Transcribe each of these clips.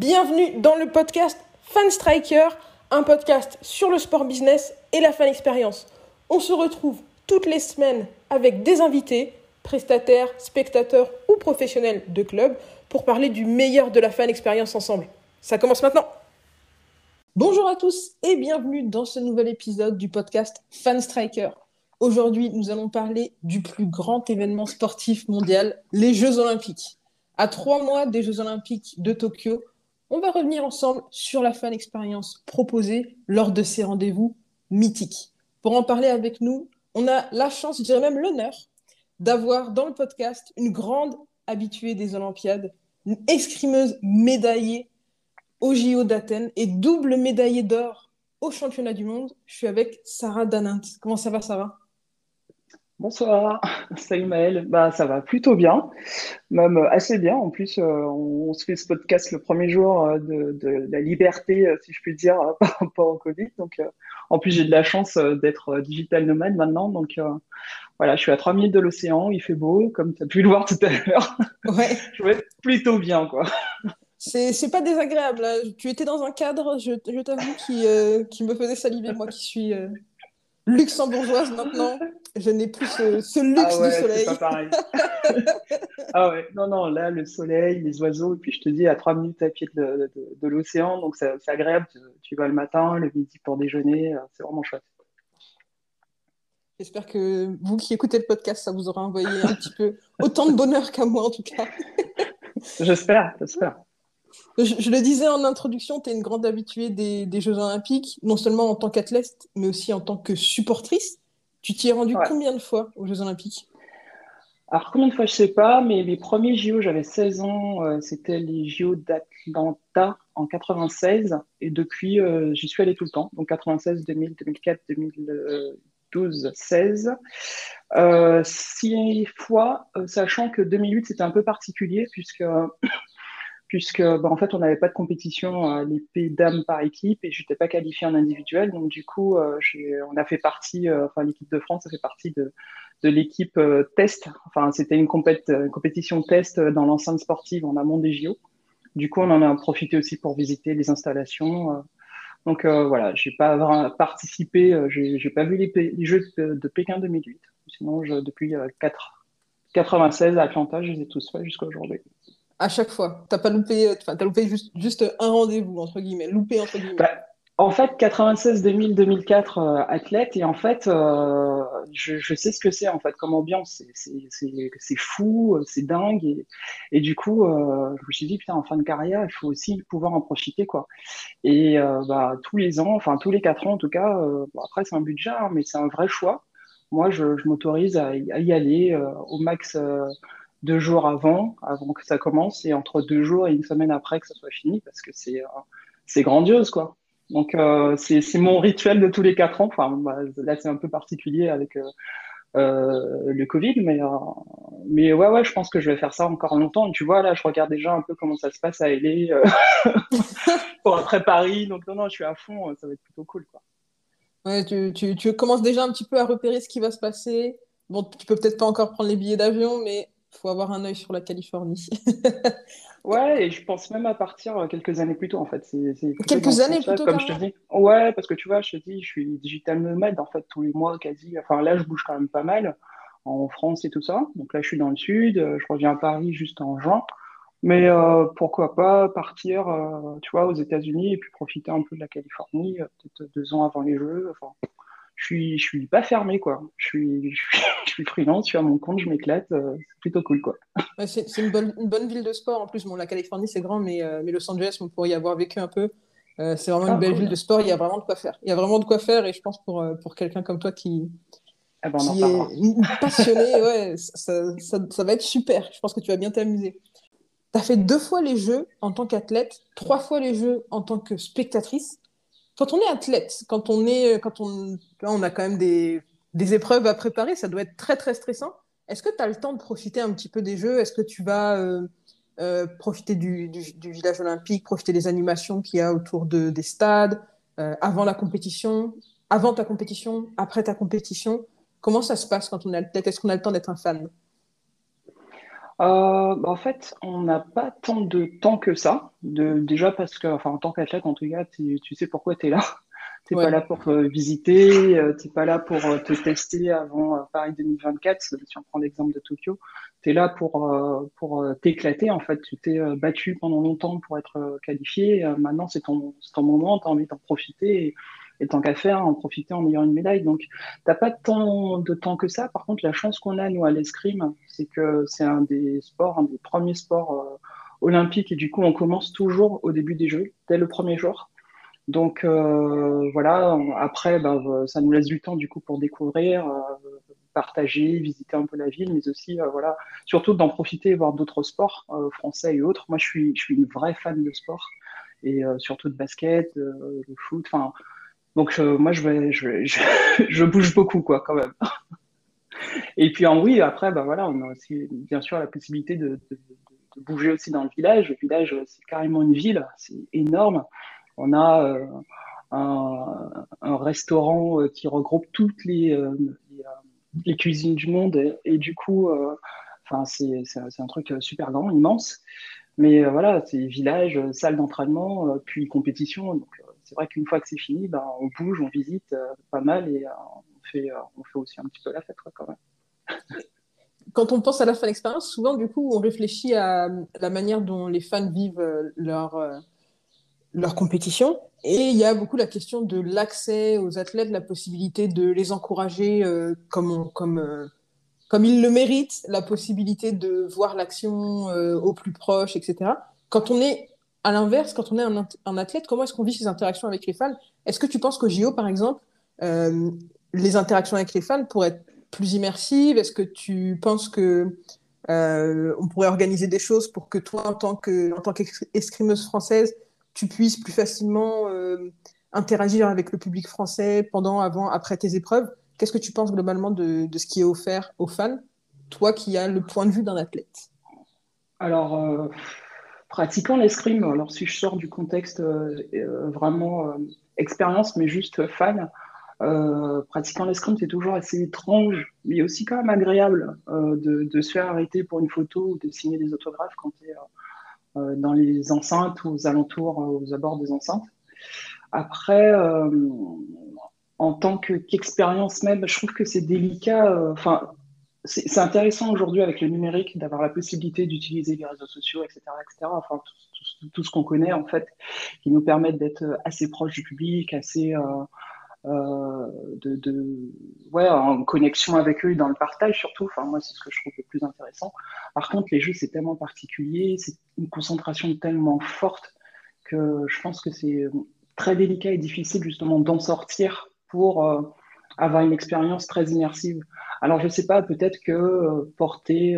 Bienvenue dans le podcast Fan Striker, un podcast sur le sport business et la fan expérience. On se retrouve toutes les semaines avec des invités, prestataires, spectateurs ou professionnels de club pour parler du meilleur de la fan expérience ensemble. Ça commence maintenant. Bonjour à tous et bienvenue dans ce nouvel épisode du podcast Fan Striker. Aujourd'hui, nous allons parler du plus grand événement sportif mondial, les Jeux Olympiques. À trois mois des Jeux Olympiques de Tokyo, on va revenir ensemble sur la fan expérience proposée lors de ces rendez-vous mythiques. Pour en parler avec nous, on a la chance, je dirais même l'honneur, d'avoir dans le podcast une grande habituée des Olympiades, une escrimeuse médaillée au JO d'Athènes et double médaillée d'or au championnat du monde. Je suis avec Sarah Danint. Comment ça va, Sarah? Bonsoir, salut Maëlle. Bah, ça va plutôt bien, même assez bien. En plus, euh, on, se fait ce podcast le premier jour euh, de, la liberté, euh, si je puis dire, par rapport au Covid. Donc, en plus, j'ai de la chance d'être digital nomade maintenant. Donc, voilà, je suis à 3 minutes de l'océan, il fait beau, comme tu as pu le voir tout à l'heure. Ouais. je vais plutôt bien, quoi. C'est pas désagréable. Hein. Tu étais dans un cadre, je, je t'avoue, qui, qui me faisait saliver, moi qui suis luxembourgeoise maintenant. Je n'ai plus ce, luxe ah du soleil. Pas pareil. ah ouais, non, non, là, le soleil, les oiseaux, et puis je te dis, à trois minutes à pied de, de, l'océan, donc c'est agréable. Tu, vas le matin, le midi pour déjeuner, euh, c'est vraiment chouette. J'espère que vous qui écoutez le podcast, ça vous aura envoyé un petit peu autant de bonheur qu'à moi, en tout cas. j'espère, j'espère. Je, le disais en introduction, tu es une grande habituée des, Jeux Olympiques, non seulement en tant qu'athlète, mais aussi en tant que supportrice. Tu t'y es rendue combien de fois aux Jeux Olympiques? Alors, combien de fois, je ne sais pas, mais mes premiers JO, j'avais 16 ans, euh, c'était les JO d'Atlanta en 96, et depuis, euh, j'y suis allée tout le temps, donc 96, 2000, 2004, 2012, 16. six fois, euh, sachant que 2008, c'était un peu particulier, puisque puisque bah, en fait on n'avait pas de compétition à l'épée dame par équipe et je n'étais pas qualifiée en individuel. Donc du coup euh, on a fait partie euh, enfin l'équipe de France a fait partie de, de l'équipe euh, test. Enfin c'était une, compétition test dans l'enceinte sportive en amont des JO du coup on en a profité aussi pour visiter les installations donc voilà j'ai pas participé j'ai pas vu les, Jeux de, Pékin 2008 sinon je, depuis 4 96 à Atlanta je les ai tous faits jusqu'à aujourd'hui à chaque fois. T'as pas loupé, euh, enfin, as loupé juste, un rendez-vous, entre guillemets, loupé, entre guillemets. Bah, en fait, 96, 2000, 2004, athlète, et en fait, euh, je, sais ce que c'est, en fait, comme ambiance. C'est fou, c'est dingue, et, et, du coup, euh, je me suis dit, putain, en fin de carrière, il faut aussi pouvoir en profiter, quoi. Et euh, bah, tous les ans, enfin, tous les quatre ans, en tout cas, euh, après, c'est un budget, hein, mais c'est un vrai choix. Moi, je, je m'autorise à, à, y aller au max deux jours avant, avant que ça commence, et entre deux jours et une semaine après que ça soit fini, parce que c'est euh, c'est grandiose, quoi. Donc, euh, c'est mon rituel de tous les quatre ans. Enfin, bah, là, c'est un peu particulier avec euh, le Covid, mais, mais ouais, ouais, je pense que je vais faire ça encore longtemps. Tu vois, là, je regarde déjà un peu comment ça se passe à LA pour après Paris. Donc, non, non, je suis à fond. Ça va être plutôt cool, quoi. Ouais, tu, tu, tu commences déjà un petit peu à repérer ce qui va se passer. Bon, tu peux peut-être pas encore prendre les billets d'avion, mais faut avoir un œil sur la Californie. ouais, et je pense même à partir euh, quelques années plus tôt, en fait. quelques années plus tôt, comme je te dis. Ouais, parce que tu vois, je te dis, je suis digital nomade, en fait, tous les mois, quasi. Enfin, là, je bouge quand même pas mal en France et tout ça. Donc là, je suis dans le sud, euh, je reviens à Paris juste en juin. Mais euh, pourquoi pas partir, tu vois, aux États-Unis et puis profiter un peu de la Californie, peut-être deux ans avant les Jeux. Enfin, je suis, je suis pas fermé, quoi. Je suis, je suis, freelance, je suis à mon compte, je m'éclate, euh, c'est plutôt cool, quoi. c'est une bonne, une bonne, ville de sport. En plus, bon, la Californie, c'est grand, mais, euh, mais, Los Angeles, on pourrait y avoir vécu un peu. Euh, c'est vraiment une ah, belle ville de sport. Il y a vraiment de quoi faire. Il y a vraiment de quoi faire, et je pense pour, pour quelqu'un comme toi qui, ah ben, qui est passionné, ouais, ça, ça, ça, va être super. Je pense que tu vas bien t'amuser. Tu as fait deux fois les Jeux en tant qu'athlète, trois fois les Jeux en tant que spectatrice quand on est athlète, quand on est, quand on, on a quand même des, des, épreuves à préparer, ça doit être très très stressant. Est-ce que tu as le temps de profiter un petit peu des jeux? Est-ce que tu vas euh, euh, profiter du, du, village olympique, profiter des animations qu'il y a autour de, des stades, euh, avant la compétition, avant ta compétition, après ta compétition? Comment ça se passe quand on est athlète? Est-ce qu'on a le temps d'être un fan? Bah, en fait, on n'a pas tant de temps que ça. De, déjà parce que, enfin, en tant qu'athlète, en tout cas, tu, sais pourquoi tu es là. Tu n'es pas là pour visiter, tu n'es pas là pour te tester avant Paris 2024, si on prend l'exemple de Tokyo tu es là pour, euh, pour euh, t'éclater. En fait, tu t'es euh, battu pendant longtemps pour être qualifié. Maintenant, c'est ton, ton moment, tu as envie d'en profiter. Et, tant qu'à faire, en profiter en ayant une médaille. Donc, t'as pas tant de temps que ça. Par contre, la chance qu'on a, nous, à l'escrime, c'est que c'est un des sports, un des premiers sports olympiques. Et du coup, on commence toujours au début des Jeux, dès le premier jour. Donc euh, voilà, après, bah, ça nous laisse du temps du coup pour découvrir, euh, partager, visiter un peu la ville, mais aussi euh, voilà, surtout d'en profiter, voir d'autres sports français et autres. Moi, je suis, je suis une vraie fan de sport et surtout de basket, de foot. Enfin, donc moi, je, bouge beaucoup quoi, quand même. et puis en oui, après, bah voilà, on a aussi bien sûr la possibilité de, bouger aussi dans le village. Le village, c'est carrément une ville, c'est énorme. On a euh, un, restaurant euh, qui regroupe toutes les, euh, cuisines du monde et, du coup, enfin, c'est un truc super grand, immense. Mais voilà, c'est village, salle d'entraînement, puis compétition. C'est vrai qu'une fois que c'est fini, ben, on bouge, on visite pas mal et on, fait, on fait aussi un petit peu la fête quand même. Quand on pense à la fan expérience, souvent, du coup, on réfléchit à la manière dont les fans vivent leur, leur compétition. Et il y a beaucoup la question de l'accès aux athlètes, la possibilité de les encourager euh, comme, comme, euh, comme ils le méritent, la possibilité de voir l'action euh, au plus proche, etc. Quand on est à l'inverse, quand on est un, athlète, comment est-ce qu'on vit ces interactions avec les fans? Est-ce que tu penses qu'au JO, par exemple, les interactions avec les fans pourraient être plus immersives? Est-ce que tu penses que on pourrait organiser des choses pour que toi, en tant qu'escrimeuse française, tu puisses plus facilement euh, interagir avec le public français pendant, avant, après tes épreuves? Qu'est-ce que tu penses globalement de, ce qui est offert aux fans, toi qui as le point de vue d'un athlète? Alors, euh, pratiquant l'escrime, alors si je sors du contexte euh, vraiment expérience, mais juste fan, pratiquant l'escrime, c'est toujours assez étrange, mais aussi quand même agréable de, se faire arrêter pour une photo ou de signer des autographes quand tu es euh, dans les enceintes ou aux alentours, euh, aux abords des enceintes. Après, euh, en tant qu'expérience même, je trouve que c'est délicat. C'est intéressant aujourd'hui avec le numérique d'avoir la possibilité d'utiliser les réseaux sociaux, etc., etc. Enfin, tout, ce qu'on connaît en fait, qui nous permettent d'être assez proche du public, assez euh, ouais, en connexion avec eux dans le partage surtout. Enfin, moi, c'est ce que je trouve le plus intéressant. Par contre, les jeux, c'est tellement particulier, c'est une concentration tellement forte que je pense que c'est très délicat et difficile justement d'en sortir pour euh, avoir une expérience très immersive. Alors, je sais pas, peut-être que euh, porter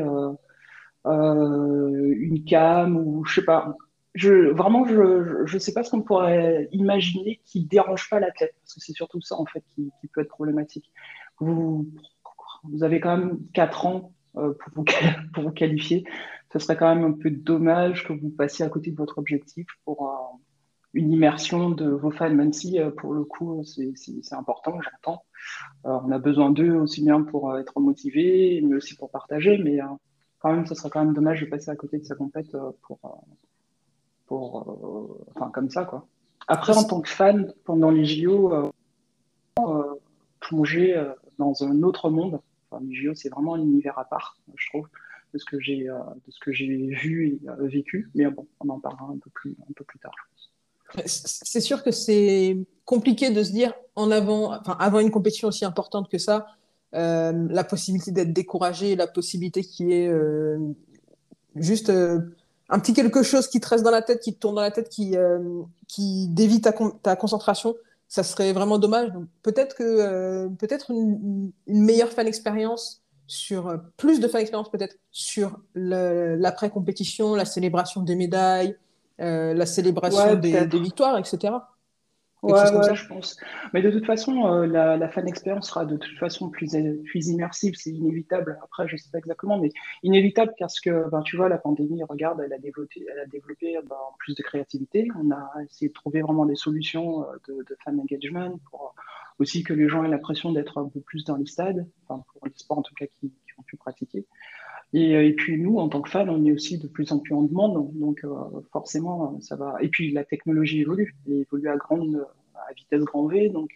euh, une cam ou je sais pas, vraiment, je ne sais pas ce qu'on pourrait imaginer qui ne dérange pas l'athlète, parce que c'est surtout ça, en fait, qui, peut être problématique. Vous, avez quand même 4 ans euh, pour, vous, pour, vous, qualifier. Ce serait quand même un peu dommage que vous passiez à côté de votre objectif pour euh, une immersion de vos fans, même si, euh, pour le coup, c'est important, j'entends. on a besoin d'eux aussi bien pour être motivés, mais aussi pour partager, mais quand même, ce serait quand même dommage de passer à côté de sa compète pour euh, enfin, comme ça, quoi. Après, en tant que fan, pendant les JO, euh, euh, plonger dans un autre monde. Enfin, les JO, c'est vraiment un univers à part, je trouve, de ce que j'ai, vu et vécu. Mais bon, on en parlera un peu plus, un peu plus tard. C'est sûr que c'est compliqué de se dire en avant, enfin, avant une compétition aussi importante que ça, la possibilité d'être découragé, la possibilité qui est juste un petit quelque chose qui te reste dans la tête, qui te tourne dans la tête, qui, euh, qui dévie ta, ta, concentration, ça serait vraiment dommage. Peut-être que euh, peut-être une, meilleure fan expérience sur euh, plus de fan expérience peut-être sur l'après compétition, la célébration des médailles, la célébration des, des, victoires, etc. Ouais, ouais je pense. Mais de toute façon, euh, la, la, fan expérience sera de toute façon plus, plus immersive, c'est inévitable. Après, je sais pas exactement, mais inévitable parce que, ben, tu vois, la pandémie, regarde, elle a développé, elle a développé ben, plus de créativité. On a essayé de trouver vraiment des solutions euh, de, de fan engagement pour aussi que les gens aient l'impression d'être un peu plus dans les stades, enfin, pour les sports en tout cas qui, qui ont pu pratiquer. Et, puis nous, en tant que fans, on est aussi de plus en plus en demande, donc forcément, ça va. Et puis la technologie évolue, elle évolue à grande, à vitesse grand V, donc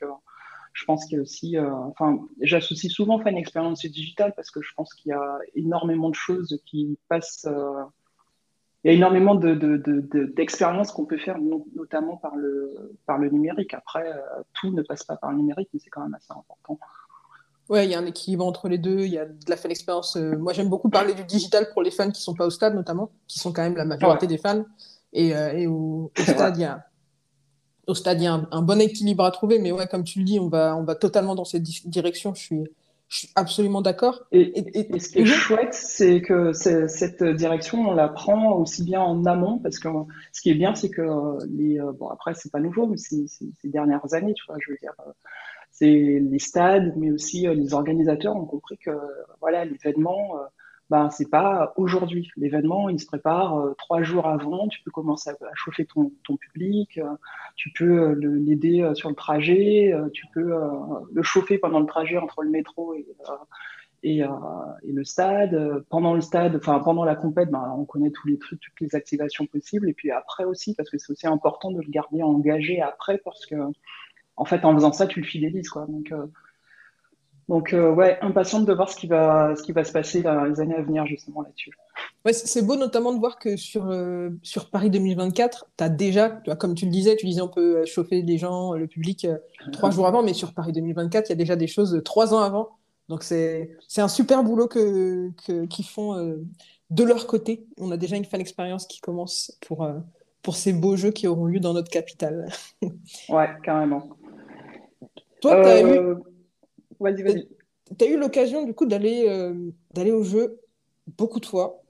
je pense qu'il y a aussi, enfin, j'associe souvent fan expérience et digital parce que je pense qu'il y a énormément de choses qui passent il y a énormément d'expériences de, qu'on peut faire, notamment par le, par le numérique. Après, euh, tout ne passe pas par le numérique, mais c'est quand même assez important. Ouais, il y a un équilibre entre les deux. Il y a de la fan expérience. Euh, moi, j'aime beaucoup parler du digital pour les fans qui sont pas au stade, notamment, qui sont quand même la majorité des fans. Et, euh, et au, stade, il y a, au stade, il y a un, un, bon équilibre à trouver. Mais ouais, comme tu le dis, on va, on va totalement dans cette direction. Je suis, je suis absolument d'accord. Et, ce qui est chouette, c'est que cette direction, on la prend aussi bien en amont, parce que ce qui est bien, c'est que les, euh, bon après c'est pas nouveau, mais c'est ces dernières années, tu vois, je veux dire, c'est les stades, mais aussi euh, les organisateurs ont compris que voilà l'événement ben, c'est pas aujourd'hui. L'événement, il se prépare euh, trois jours avant. Tu peux commencer à, chauffer ton, public, euh, tu peux euh, l'aider sur le trajet, tu peux le chauffer pendant le trajet entre le métro et, et, et le stade. Pendant le stade, enfin pendant la compète, ben, on connaît tous les trucs, toutes les activations possibles. Et puis après aussi, parce que c'est aussi important de le garder engagé après, parce que en fait, en faisant ça, tu le fidélises, quoi. Donc donc, euh, ouais, impatiente de voir ce qui, va, ce qui va se passer dans les années à venir, justement, là-dessus. Ouais, c'est beau notamment de voir que sur, euh, sur Paris 2024, tu as déjà, tu vois, comme tu le disais, tu disais on peut euh, chauffer les gens, le public, trois jours avant, mais sur Paris 2024, il y a déjà des choses trois ans avant. Donc, c'est un super boulot qu'ils que, font de leur côté. On a déjà une fan expérience qui commence pour, pour ces beaux jeux qui auront lieu dans notre capitale. ouais, carrément. Toi, tu as eu tu as eu l'occasion du coup d'aller euh, d'aller au jeu beaucoup de fois.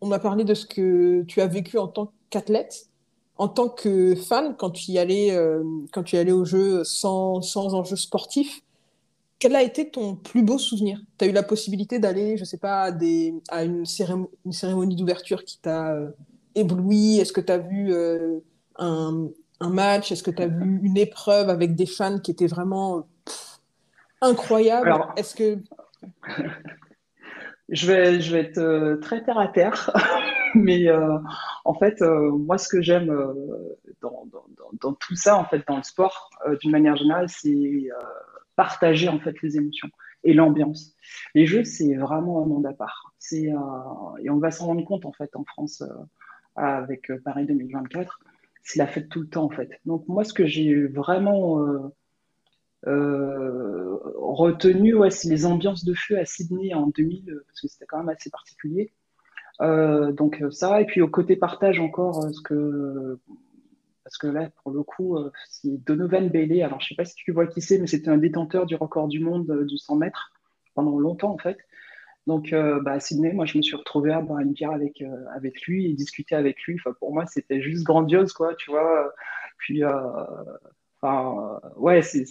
On m'a parlé de ce que tu as vécu en tant qu'athlète, en tant que fan quand tu y allais euh, quand tu y allais au jeu sans, sans enjeu sportif. Quel a été ton plus beau souvenir? Tu as eu la possibilité d'aller, je sais pas, à, des, à une, cérémonie, une cérémonie d'ouverture qui t'a euh, ébloui? Est-ce que tu as vu un, un, match Est-ce que tu as vu une épreuve avec des fans qui étaient vraiment incroyable. Est-ce que je vais, je vais être euh, très terre à terre, mais euh, en fait, euh, moi, ce que j'aime dans, dans, tout ça, en fait, dans le sport, d'une manière générale, c'est partager en fait les émotions et l'ambiance. Les jeux, c'est vraiment un monde à part. C'est et on va s'en rendre compte en fait en France avec Paris 2024. C'est la fête tout le temps en fait. Donc moi, ce que j'ai vraiment euh, retenu, ouais, c'est les ambiances de feu à Sydney en 2000, euh, parce que c'était quand même assez particulier. Euh, donc ça, et puis au côté partage encore, ce que parce que là, pour le coup, c'est Donovan Bailey. Alors, je sais pas si tu vois qui c'est, mais c'était un détenteur du record du monde du 100 mètres pendant longtemps, en fait. Donc, bah, à Sydney, moi, je me suis retrouvé à boire une bière avec, avec lui et discuter avec lui. Enfin, pour moi, c'était juste grandiose, quoi, tu vois. Puis, Enfin, ouais, c'est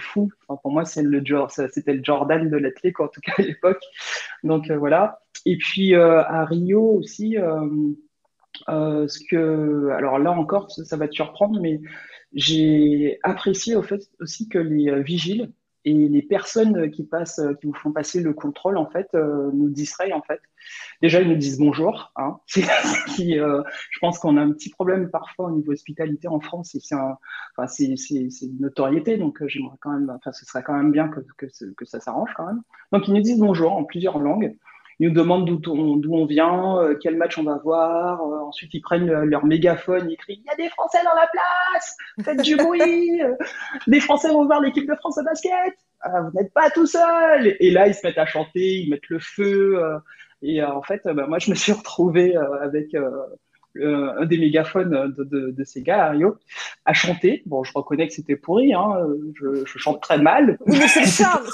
fou. Enfin, pour moi, c'est le c'était le Jordan de l'athlète, en tout cas à l'époque. Donc euh, voilà. Et puis euh, à Rio aussi, euh, ce que, alors là encore, ça, ça, va te surprendre, mais j'ai apprécié au fait aussi que les vigiles et les personnes qui passent, qui vous font passer le contrôle, en fait, euh, nous distraient, en fait. Déjà, ils nous disent bonjour. Hein, qui, euh, je pense qu'on a un petit problème parfois au niveau hospitalité en France, et c'est un, enfin, c'est, une notoriété, donc euh, j'aimerais quand même, enfin, ce serait quand même bien que, que, que ça s'arrange quand même. Donc, ils nous disent bonjour en plusieurs langues. Ils nous demandent d'où on, d'où on vient, euh, quel match on va voir. Euh, ensuite, ils prennent leur mégaphone, ils crient Il y a des Français dans la place Faites du bruit Des Français vont voir l'équipe de France de basket ah, Vous n'êtes pas tout seul Et là, ils se mettent à chanter, ils mettent le feu. Euh, et en fait, bah, moi, je me suis retrouvé avec un des mégaphones de, de, ces gars, Rio, à chanter. Bon, je reconnais que c'était pourri, hein, je, je, chante très mal. mais c'est le charme.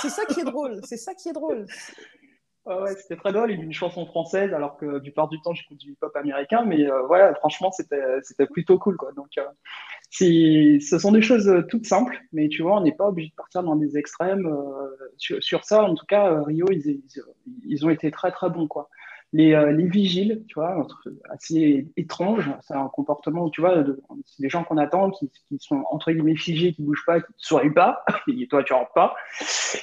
C'est ça qui est drôle, c'est ça qui est drôle ouais, c'était très drôle. Il y a une chanson française, alors que du part du temps, j'écoute du hip-hop américain. Mais euh, voilà, franchement, c'était, c'était plutôt cool. Quoi. Donc, euh, ce sont des choses euh, toutes simples, mais tu vois, on n'est pas obligé de partir dans des extrêmes. sur, sur, ça, en tout cas, Rio, ils, ils, ont été très, très bons. Quoi. Les, euh, les vigiles, tu vois, assez étrange. C'est un comportement, tu vois, c'est des gens qu'on attend, qui, sont entre guillemets figés, qui bougent pas, qui ne sourient pas, et toi tu rentres pas.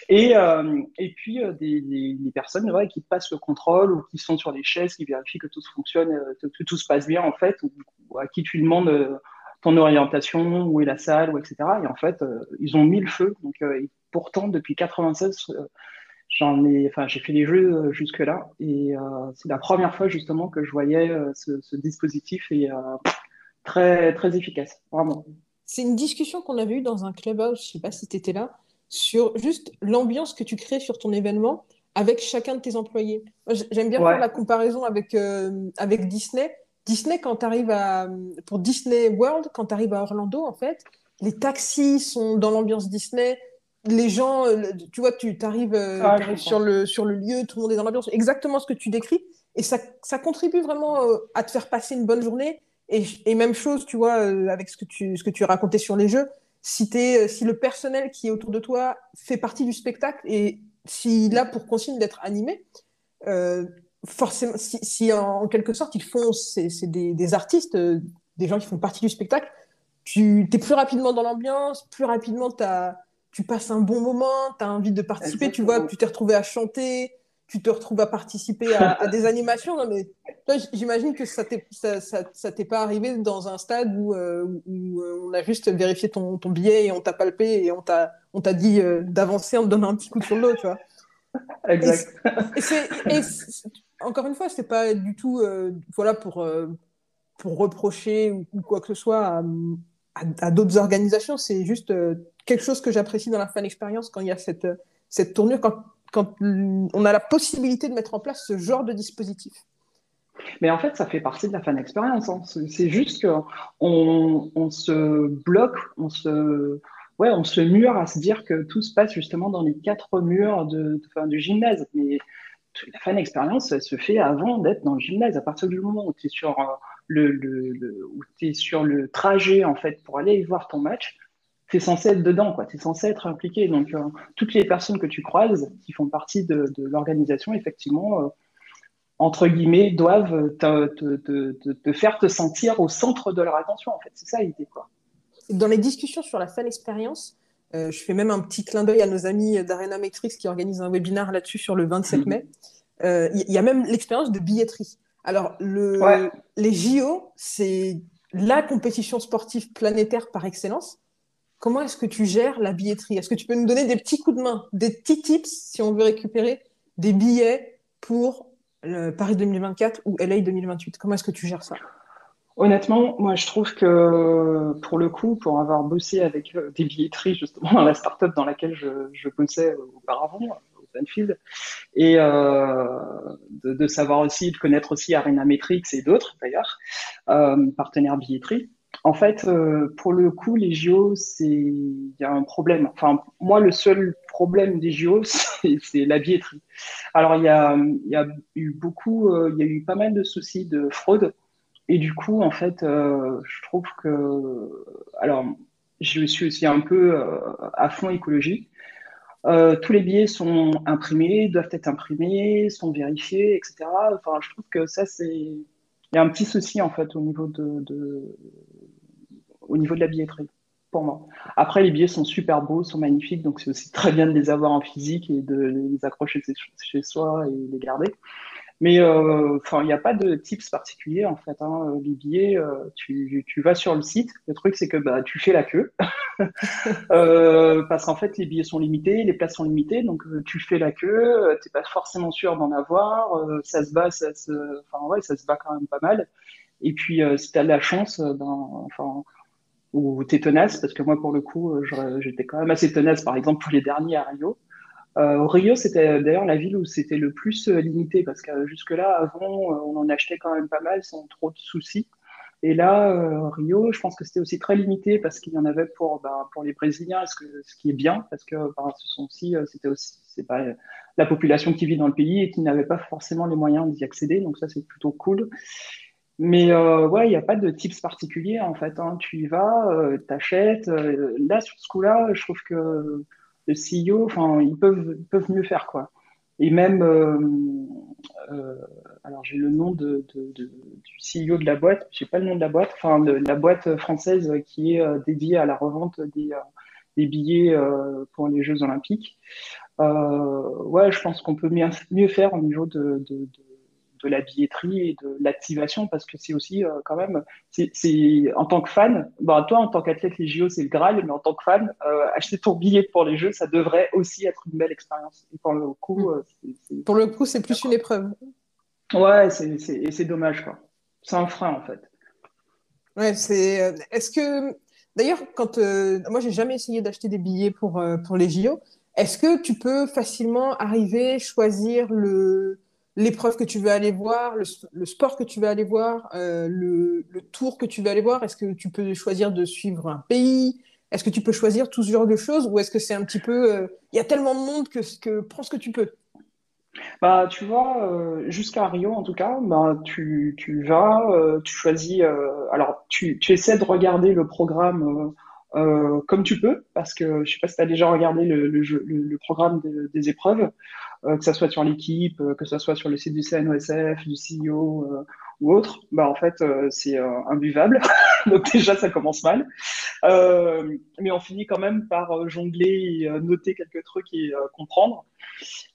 Et, euh, et puis euh, des, des, des, personnes ouais, qui passent le contrôle ou qui sont sur les chaises, qui vérifient que tout fonctionne, que, tout se passe bien en fait, ou, à qui tu demandes ton orientation, où est la salle, ou etc. Et en fait, ils ont mis le feu. Donc, pourtant, depuis 96, J'en ai, enfin, j'ai fait les jeux euh, jusque-là et euh, c'est la première fois justement que je voyais euh, ce, ce, dispositif et très, très efficace, vraiment. C'est une discussion qu'on avait eue dans un clubhouse, je ne sais pas si tu étais là, sur juste l'ambiance que tu crées sur ton événement avec chacun de tes employés. J'aime bien faire la comparaison avec, euh, avec Disney. Disney, quand tu arrives à. Pour Disney World, quand tu arrives à Orlando, en fait, les taxis sont dans l'ambiance Disney, les gens, euh, tu vois, tu arrives, euh, ah, sur, le, sur le lieu, tout le monde est dans l'ambiance, exactement ce que tu décris, et ça, ça contribue vraiment euh, à te faire passer une bonne journée. Et, et même chose, tu vois, avec ce que tu, ce que tu racontais sur les jeux, si, es, si le personnel qui est autour de toi fait partie du spectacle et s'il a pour consigne d'être animé, forcément, si, si en, quelque sorte ils font, c'est des, des, artistes, des gens qui font partie du spectacle, tu es plus rapidement dans l'ambiance, plus rapidement tu as tu passes un bon moment, tu as envie de participer, tu vois, tu t'es retrouvé à chanter, tu te retrouves à participer à, des animations. Non, mais j'imagine que ça t'est ça, ça, t'est pas arrivé dans un stade où, euh, où, euh, on a juste vérifié ton, ton, billet et on t'a palpé et on t'a on t'a dit euh, d'avancer en te donnant un petit coup sur le dos, tu vois. Exact. Et, et encore une fois, c'est pas du tout voilà pour pour reprocher ou, quoi que ce soit à, à d'autres organisations. C'est juste quelque chose que j'apprécie dans la fan expérience quand il y a cette, cette tournure, quand, quand on a la possibilité de mettre en place ce genre de dispositif. Mais en fait, ça fait partie de la fan expérience. Hein. C'est juste qu'on on se bloque, on se, ouais, on se mure à se dire que tout se passe justement dans les quatre murs de, de, du gymnase. Mais la fan expérience, elle se fait avant d'être dans le gymnase. À partir du moment où tu es sur euh, le, le, le, où es sur le trajet en fait pour aller voir ton match, tu es censé être dedans, tu es censé être impliqué. Donc, euh, toutes les personnes que tu croises qui font partie de, l'organisation, effectivement, euh, entre guillemets, doivent te, te, te, faire te sentir au centre de leur attention. En fait, c'est ça l'idée. Quoi. Dans les discussions sur la fan expérience, euh, je fais même un petit clin d'œil à nos amis d'Arena Matrix qui organisent un webinaire là-dessus sur le 27 mai. Il y a même l'expérience de billetterie. Alors, le, les JO, c'est la compétition sportive planétaire par excellence. Comment est-ce que tu gères la billetterie? Est-ce que tu peux nous donner des petits coups de main, des petits tips si on veut récupérer des billets pour le Paris 2024 ou LA 2028 Comment est-ce que tu gères ça? Honnêtement, moi je trouve que pour le coup, pour avoir bossé avec euh, des billetteries justement dans la startup dans laquelle je, je bossais auparavant, et euh, de, savoir aussi, de connaître aussi Arena Metrics et d'autres d'ailleurs, euh, partenaires billetterie, en fait, euh, pour le coup, les JO, c'est il y a un problème. Enfin, moi, le seul problème des JO, c'est la billetterie. Alors, il y a, y a eu beaucoup, il y a eu pas mal de soucis de fraude. Et du coup, en fait, je trouve que, alors, je suis aussi un peu à fond écologie. Tous les billets sont imprimés, doivent être imprimés, sont vérifiés, etc. Enfin, je trouve que ça, c'est, il y a un petit souci en fait au niveau de, de, au niveau de la billetterie, pour moi. Après, les billets sont super beaux, sont magnifiques, donc c'est aussi très bien de les avoir en physique et de les accrocher chez soi et les garder. Mais euh, enfin, il n'y a pas de tips particuliers en fait. Hein. Les billets, euh, tu, tu, vas sur le site. Le truc, c'est que bah, tu fais la queue euh, parce qu'en fait, les billets sont limités, les places sont limitées, donc tu fais la queue. T'es pas forcément sûr d'en avoir. ça se bat, ça se, enfin ouais, ça se bat quand même pas mal. Et puis, si tu as de la chance, ben, ou t'es tenace, parce que moi, pour le coup, j'étais quand même assez tenace, par exemple, pour les derniers à Rio. Euh, Rio, c'était d'ailleurs la ville où c'était le plus euh, limité, parce que jusque-là, avant, on en achetait quand même pas mal sans trop de soucis. Et là, Rio, je pense que c'était aussi très limité parce qu'il y en avait pour, pour les Brésiliens, ce, qui est bien, parce que bah, ce sont aussi, c'était aussi, c'est pas la population qui vit dans le pays et qui n'avait pas forcément les moyens d'y accéder, donc ça c'est plutôt cool. Mais euh, ouais, il n'y a pas de tips particuliers en fait. Hein. Tu y vas, euh, t'achètes. Euh, là, sur ce coup-là, je trouve que le CEO, enfin, ils peuvent, peuvent mieux faire quoi. Et même, euh, alors j'ai le nom du CEO de la boîte, j'ai pas le nom de la boîte, enfin la boîte française qui est dédiée à la revente des, des billets pour les Jeux Olympiques. ouais, je pense qu'on peut mieux, mieux faire au niveau de, de la billetterie et de l'activation parce que c'est aussi euh, quand même, c'est en tant que fan, bah, toi en tant qu'athlète les JO c'est le Graal, mais en tant que fan, euh, acheter ton billet pour les Jeux, ça devrait aussi être une belle expérience. Et pour le coup, euh, pour le coup, c'est plus une épreuve. Ouais, c'est dommage quoi. C'est un frein en fait. Ouais, c'est. Est-ce que d'ailleurs, quand moi j'ai jamais essayé d'acheter des billets pour pour les JO, est-ce que tu peux facilement arriver choisir le l'épreuve que tu veux aller voir, le, sport que tu veux aller voir, euh, le, tour que tu veux aller voir Est-ce que tu peux choisir de suivre un pays? Est-ce que tu peux choisir tout ce genre de choses Ou est-ce que c'est un petit peu... Euh, il y a tellement de monde que, prends ce que tu peux? Bah, tu vois, euh, jusqu'à Rio en tout cas, bah, tu, vas, tu choisis, alors tu, tu essaies de regarder le programme comme tu peux, parce que je sais pas si tu as déjà regardé le, le programme des épreuves. Euh, que ça soit sur l'équipe, euh, que ça soit sur le site du CNOSF, du CEO euh, ou autre, bah en fait c'est imbuvable. Donc déjà ça commence mal. mais on finit quand même par jongler et noter quelques trucs et comprendre.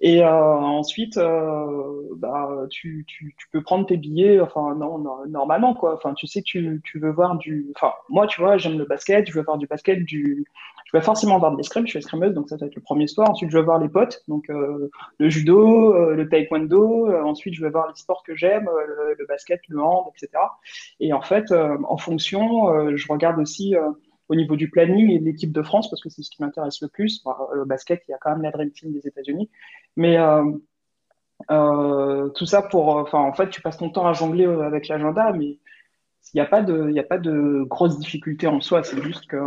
Et ensuite, bah, tu, tu, tu, peux prendre tes billets, enfin non, normalement quoi. Enfin, tu sais que tu, tu veux voir du. Enfin, moi, tu vois, j'aime le basket, je veux voir du basket, du, je vais forcément voir de l'escrime, je suis escrimeuse, donc ça va être le premier sport. Ensuite, je vais voir les potes, donc euh, le judo, euh, le taekwondo. Euh, ensuite, je vais voir les sports que j'aime, le, basket, le hand, etc. Et en fait, en fonction, je regarde aussi au niveau du planning et de l'équipe de France, parce que c'est ce qui m'intéresse le plus. le basket, il y a quand même la Dream Team des États-Unis. Mais tout ça pour, enfin, en fait, tu passes ton temps à jongler avec l'agenda, mais il n'y a pas de, il a pas de grosses difficultés en soi. C'est juste que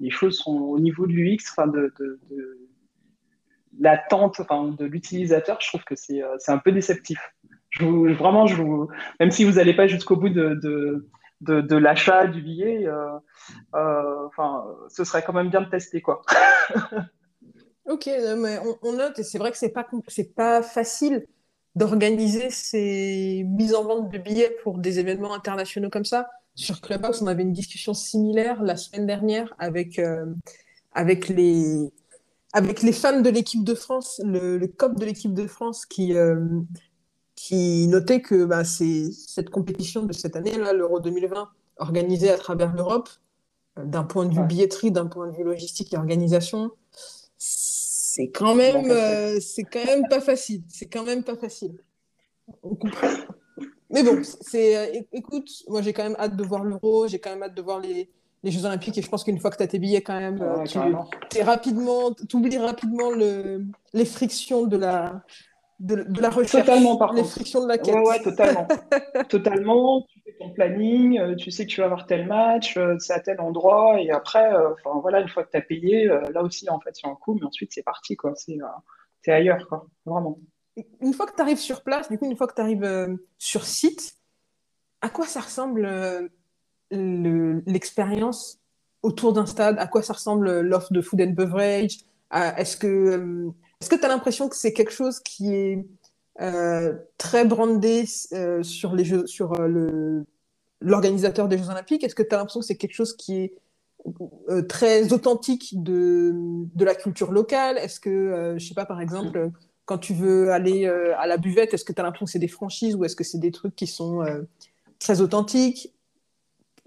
les choses sont au niveau de l'UX, enfin de, de, l'attente, enfin de l'utilisateur. Je trouve que c'est, euh, un peu déceptif. Vraiment, même si vous n'allez pas jusqu'au bout de, de, de, l'achat du billet, euh, euh, enfin, ce serait quand même bien de tester, quoi. ok, mais on, note et c'est vrai que pas, c'est pas facile d'organiser ces mises en vente de billets pour des événements internationaux comme ça. Sur Clubhouse, on avait une discussion similaire la semaine dernière avec, euh, avec, les, avec les fans de l'équipe de France, le, le COP de l'équipe de France qui, euh, qui notait que bah, c'est cette compétition de cette année, là, l'Euro 2020, organisée à travers l'Europe, euh, d'un point de vue billetterie, d'un point de vue logistique et organisation, c'est quand même, euh, c'est quand même pas facile. C'est quand même pas facile. On comprend. Mais bon, c'est, euh, écoute, moi j'ai quand même hâte de voir l'Euro, j'ai quand même hâte de voir les, les, Jeux Olympiques et je pense qu'une fois que tu as tes billets, quand même, euh, tu es rapidement, oublies rapidement le, les frictions de la, de, de la recherche. Totalement, par les frictions de la quête. Ouais, ouais, totalement. totalement ton planning, euh, tu sais que tu vas avoir tel match, euh, c'est à tel endroit, et après, euh, enfin voilà, une fois que tu as payé, là aussi, en fait, c'est un coup, mais ensuite, c'est parti, quoi. C'est ailleurs, quoi, vraiment. Une fois que tu arrives sur place, du coup, une fois que tu arrives sur site, à quoi ça ressemble l'expérience autour d'un stade? À quoi ça ressemble l'offre de food and beverage? Est-ce que est-ce que tu as l'impression que c'est quelque chose qui est euh, très brandé euh, sur, les jeux, sur euh, l'organisateur des Jeux Olympiques? Est-ce que tu as l'impression que c'est quelque chose qui est très authentique de, de la culture locale? Est-ce que, je sais pas, par exemple, quand tu veux aller à la buvette, est-ce que tu as l'impression que c'est des franchises ou est-ce que c'est des trucs qui sont très authentiques?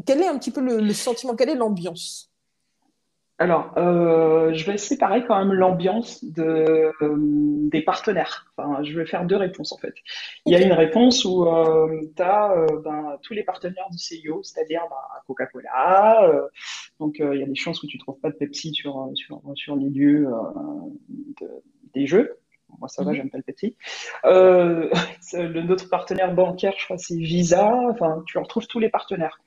Quel est un petit peu le sentiment Quelle est l'ambiance? Alors, euh, je vais séparer quand même l'ambiance de, euh, des partenaires. Enfin, je vais faire deux réponses en fait. Il y a une réponse où euh, tu as ben, tous les partenaires du CIO, c'est-à-dire ben, Coca-Cola. donc, il y a des chances où tu trouves pas de Pepsi sur, sur, sur les lieux des jeux. Moi, ça va, mhm. j'aime pas le Pepsi. le, notre partenaire bancaire, je crois, c'est Visa. Enfin, tu retrouves tous les partenaires.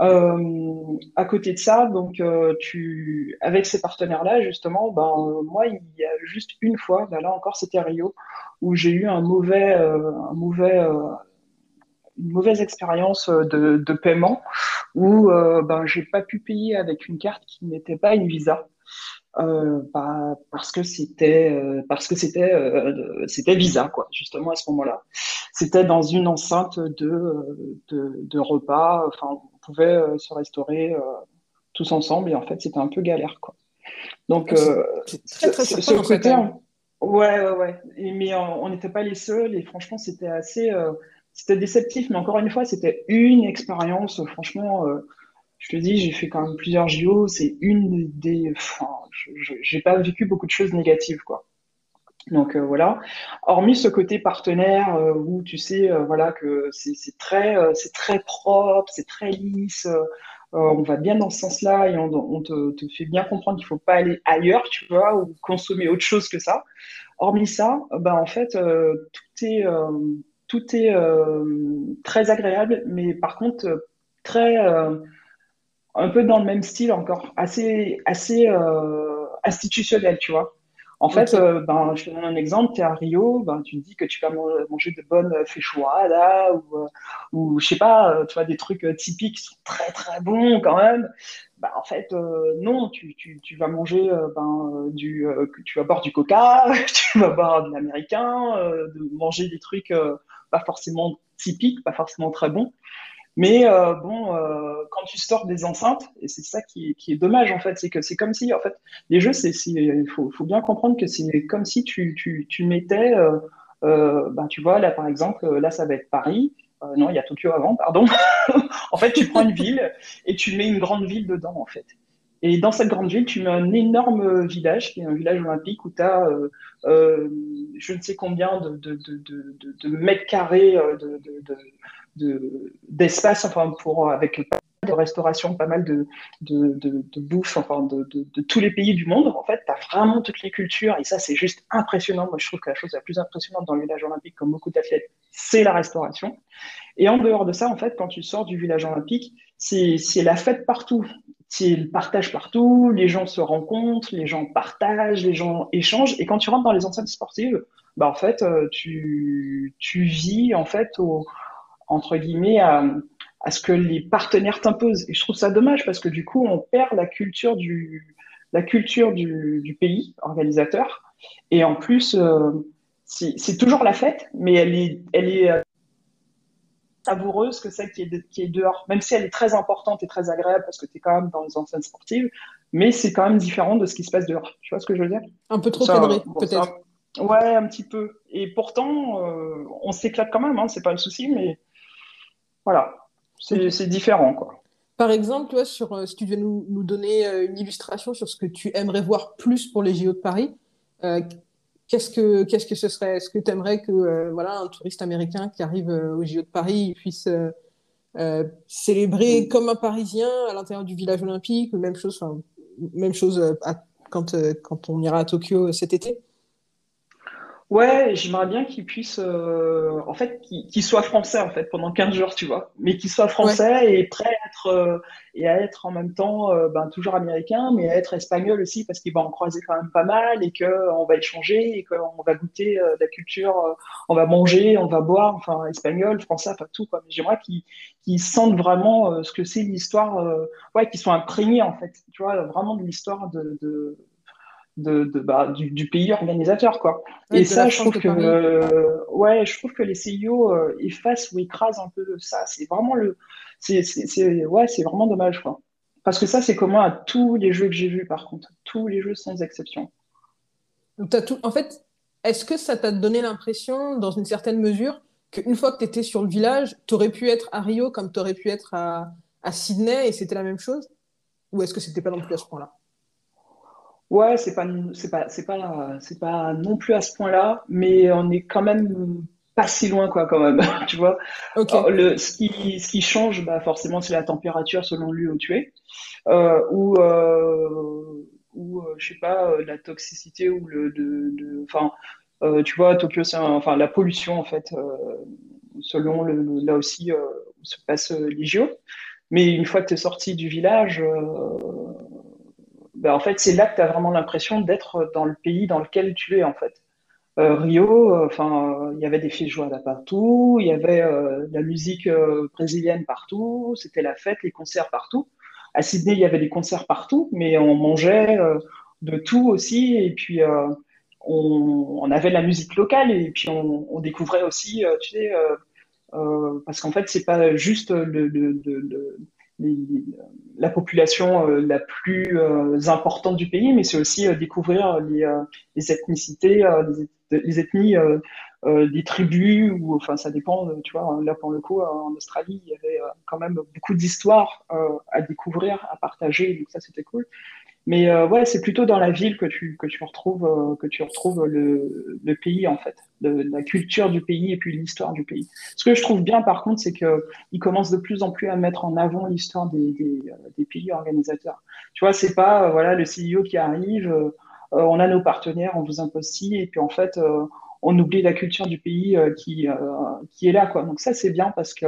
Euh, à côté de ça, donc euh, tu, avec ces partenaires-là, justement, ben moi, il y a juste une fois, ben là encore, c'était Rio, où j'ai eu un mauvais, euh, un mauvais, une mauvaise expérience de, de, paiement, où ben j'ai pas pu payer avec une carte qui n'était pas une Visa. bah, parce que c'était parce que c'était c'était Visa quoi justement à ce moment-là c'était dans une enceinte de, de, repas enfin on pouvait se restaurer tous ensemble et en fait c'était un peu galère quoi donc très, très ce, côté hein. ouais ouais ouais mais on n'était pas les seuls et franchement c'était assez c'était déceptif, mais encore une fois, c'était une expérience. Franchement, euh, je te dis, j'ai fait quand même plusieurs JO. C'est une des. Enfin, j'ai pas vécu beaucoup de choses négatives, quoi. Donc euh, voilà. Hormis ce côté partenaire euh, où tu sais, voilà que c'est très, c'est très propre, c'est très lisse. on va bien dans ce sens-là et on, te, te, fait bien comprendre qu'il faut pas aller ailleurs, tu vois, ou consommer autre chose que ça. Hormis ça, ben en fait, tout est tout est euh, très agréable, mais par contre euh, très euh, un peu dans le même style encore, assez assez institutionnel, tu vois. En fait, ben, je te donne un exemple, tu es à Rio, ben, tu me dis que tu vas manger de bonnes feijoada ou, ou je sais pas, tu vois, des trucs typiques qui sont très très bons quand même. Ben, en fait, non, tu, tu, tu, vas manger, ben, du, tu vas boire du coca, tu vas boire de l'américain, de manger des trucs pas forcément typique, pas forcément très bon. Mais euh, bon, euh, quand tu sors des enceintes, et c'est ça qui, est dommage en fait, c'est que c'est comme si, en fait, les jeux, c'est, il faut, bien comprendre que c'est comme si tu, tu, tu mettais, euh, ben, tu vois, là par exemple, là ça va être Paris, non, il y a Tokyo avant, pardon. en fait, tu prends une ville et tu mets une grande ville dedans, en fait. Et dans cette grande ville, tu mets un énorme village, qui est un village olympique où tu as je ne sais combien de, de, de, de mètres carrés d'espace, enfin, pour, avec pas mal de restauration, pas mal de, de, bouffe, enfin, de, tous les pays du monde. En fait, tu as vraiment toutes les cultures et ça, c'est juste impressionnant. Moi, je trouve que la chose la plus impressionnante dans le village olympique, comme beaucoup d'athlètes, c'est la restauration. Et en dehors de ça, en fait, quand tu sors du village olympique, c'est la fête partout c'est le partage partout, les gens se rencontrent, les gens partagent, les gens échangent. Et quand tu rentres dans les enceintes sportives, bah en fait, euh, tu, tu vis en fait au, entre guillemets à, à ce que les partenaires t'imposent. Et je trouve ça dommage parce que du coup, on perd la culture du la culture du, du pays organisateur. Et en plus, euh, c'est toujours la fête, mais elle est elle est euh, savoureuse que celle qui est, qui est dehors, même si elle est très importante et très agréable parce que tu es quand même dans les enceintes sportives, mais c'est quand même différent de ce qui se passe dehors. Tu vois ce que je veux dire? Un peu trop cadré, peut-être. Ouais, un petit peu. Et pourtant, euh, on s'éclate quand même, hein, c'est pas le souci, mais voilà, c'est différent, quoi. Par exemple, toi, sur, euh, si tu devais nous, nous, donner euh, une illustration sur ce que tu aimerais voir plus pour les JO de Paris, Qu'est-ce que, qu'est-ce que ce serait? Est-ce que tu aimerais que euh, voilà, un touriste américain qui arrive euh, au JO de Paris puisse euh, célébrer mm. comme un Parisien à l'intérieur du village olympique Même chose, même chose quand, quand on ira à Tokyo cet été? Ouais, j'aimerais bien qu'il puisse, euh, en fait, qu'il soit français en fait pendant 15 jours, tu vois, mais qu'il soit français et prêt à être euh, et à être en même temps, euh, ben, toujours américain, mais à être espagnol aussi parce qu'il va en croiser quand même pas mal et que on va échanger et qu'on va goûter la culture, on va manger, on va boire, enfin espagnol, français, enfin tout quoi. Mais j'aimerais qu'il qu'il sente vraiment ce que c'est l'histoire, ouais, qu'ils soient imprégnés en fait, tu vois, vraiment de l'histoire de, de de, de bah, du, du, pays organisateur quoi. et ça je trouve que euh, ouais je trouve que les CIO euh, effacent ou écrasent un peu ça. C'est vraiment le c'est ouais c'est vraiment dommage quoi. Parce que ça c'est commun à tous les jeux que j'ai vus par contre. Tous les jeux sans exception. Donc, as tout... en fait est-ce que ça t'a donné l'impression dans une certaine mesure qu'une fois que tu étais sur le village tu aurais pu être à Rio comme tu aurais pu être à, à Sydney et c'était la même chose? Ou est-ce que c'était pas non plus à ce point là Ouais, c'est pas, c'est pas, c'est pas, c'est pas non plus à ce point-là, mais on est quand même pas si loin, quoi, quand même, tu vois. le, ce qui, ce qui change, bah, forcément, c'est la température selon lui où tu es, euh, ou, euh, ou, euh, je sais pas, euh, la toxicité ou le, de, enfin, euh, tu vois, Tokyo, c'est enfin, la pollution, en fait, selon le, là aussi où se passe les JO. Mais une fois que tu es sorti du village, ben, en fait, c'est là que tu as vraiment l'impression d'être dans le pays dans lequel tu es, en fait. Euh, Rio, euh, enfin, il y avait des là partout, il y avait euh, la musique brésilienne partout, c'était la fête, les concerts partout. À Sydney, il y avait des concerts partout, mais on mangeait de tout aussi. Et puis, on, avait la musique locale et puis on, découvrait aussi, tu sais, parce qu'en fait, c'est pas juste le, la population la plus importante du pays, mais c'est aussi découvrir les, les ethnicités, les, les ethnies euh, des tribus ou enfin ça dépend tu vois là pour le coup en Australie il y avait euh, quand même beaucoup d'histoires euh, à découvrir à partager donc ça c'était cool mais ouais c'est plutôt dans la ville que tu que tu retrouves que tu retrouves le, le pays en fait la culture du pays et puis l'histoire du pays ce que je trouve bien par contre c'est que ils commencent de plus en plus à mettre en avant l'histoire des, des, des, pays organisateurs tu vois c'est pas voilà le CEO qui arrive on a nos partenaires on vous impose ci et puis en fait on oublie la culture du pays euh, qui, euh, qui est là. Quoi. Donc ça, c'est bien parce que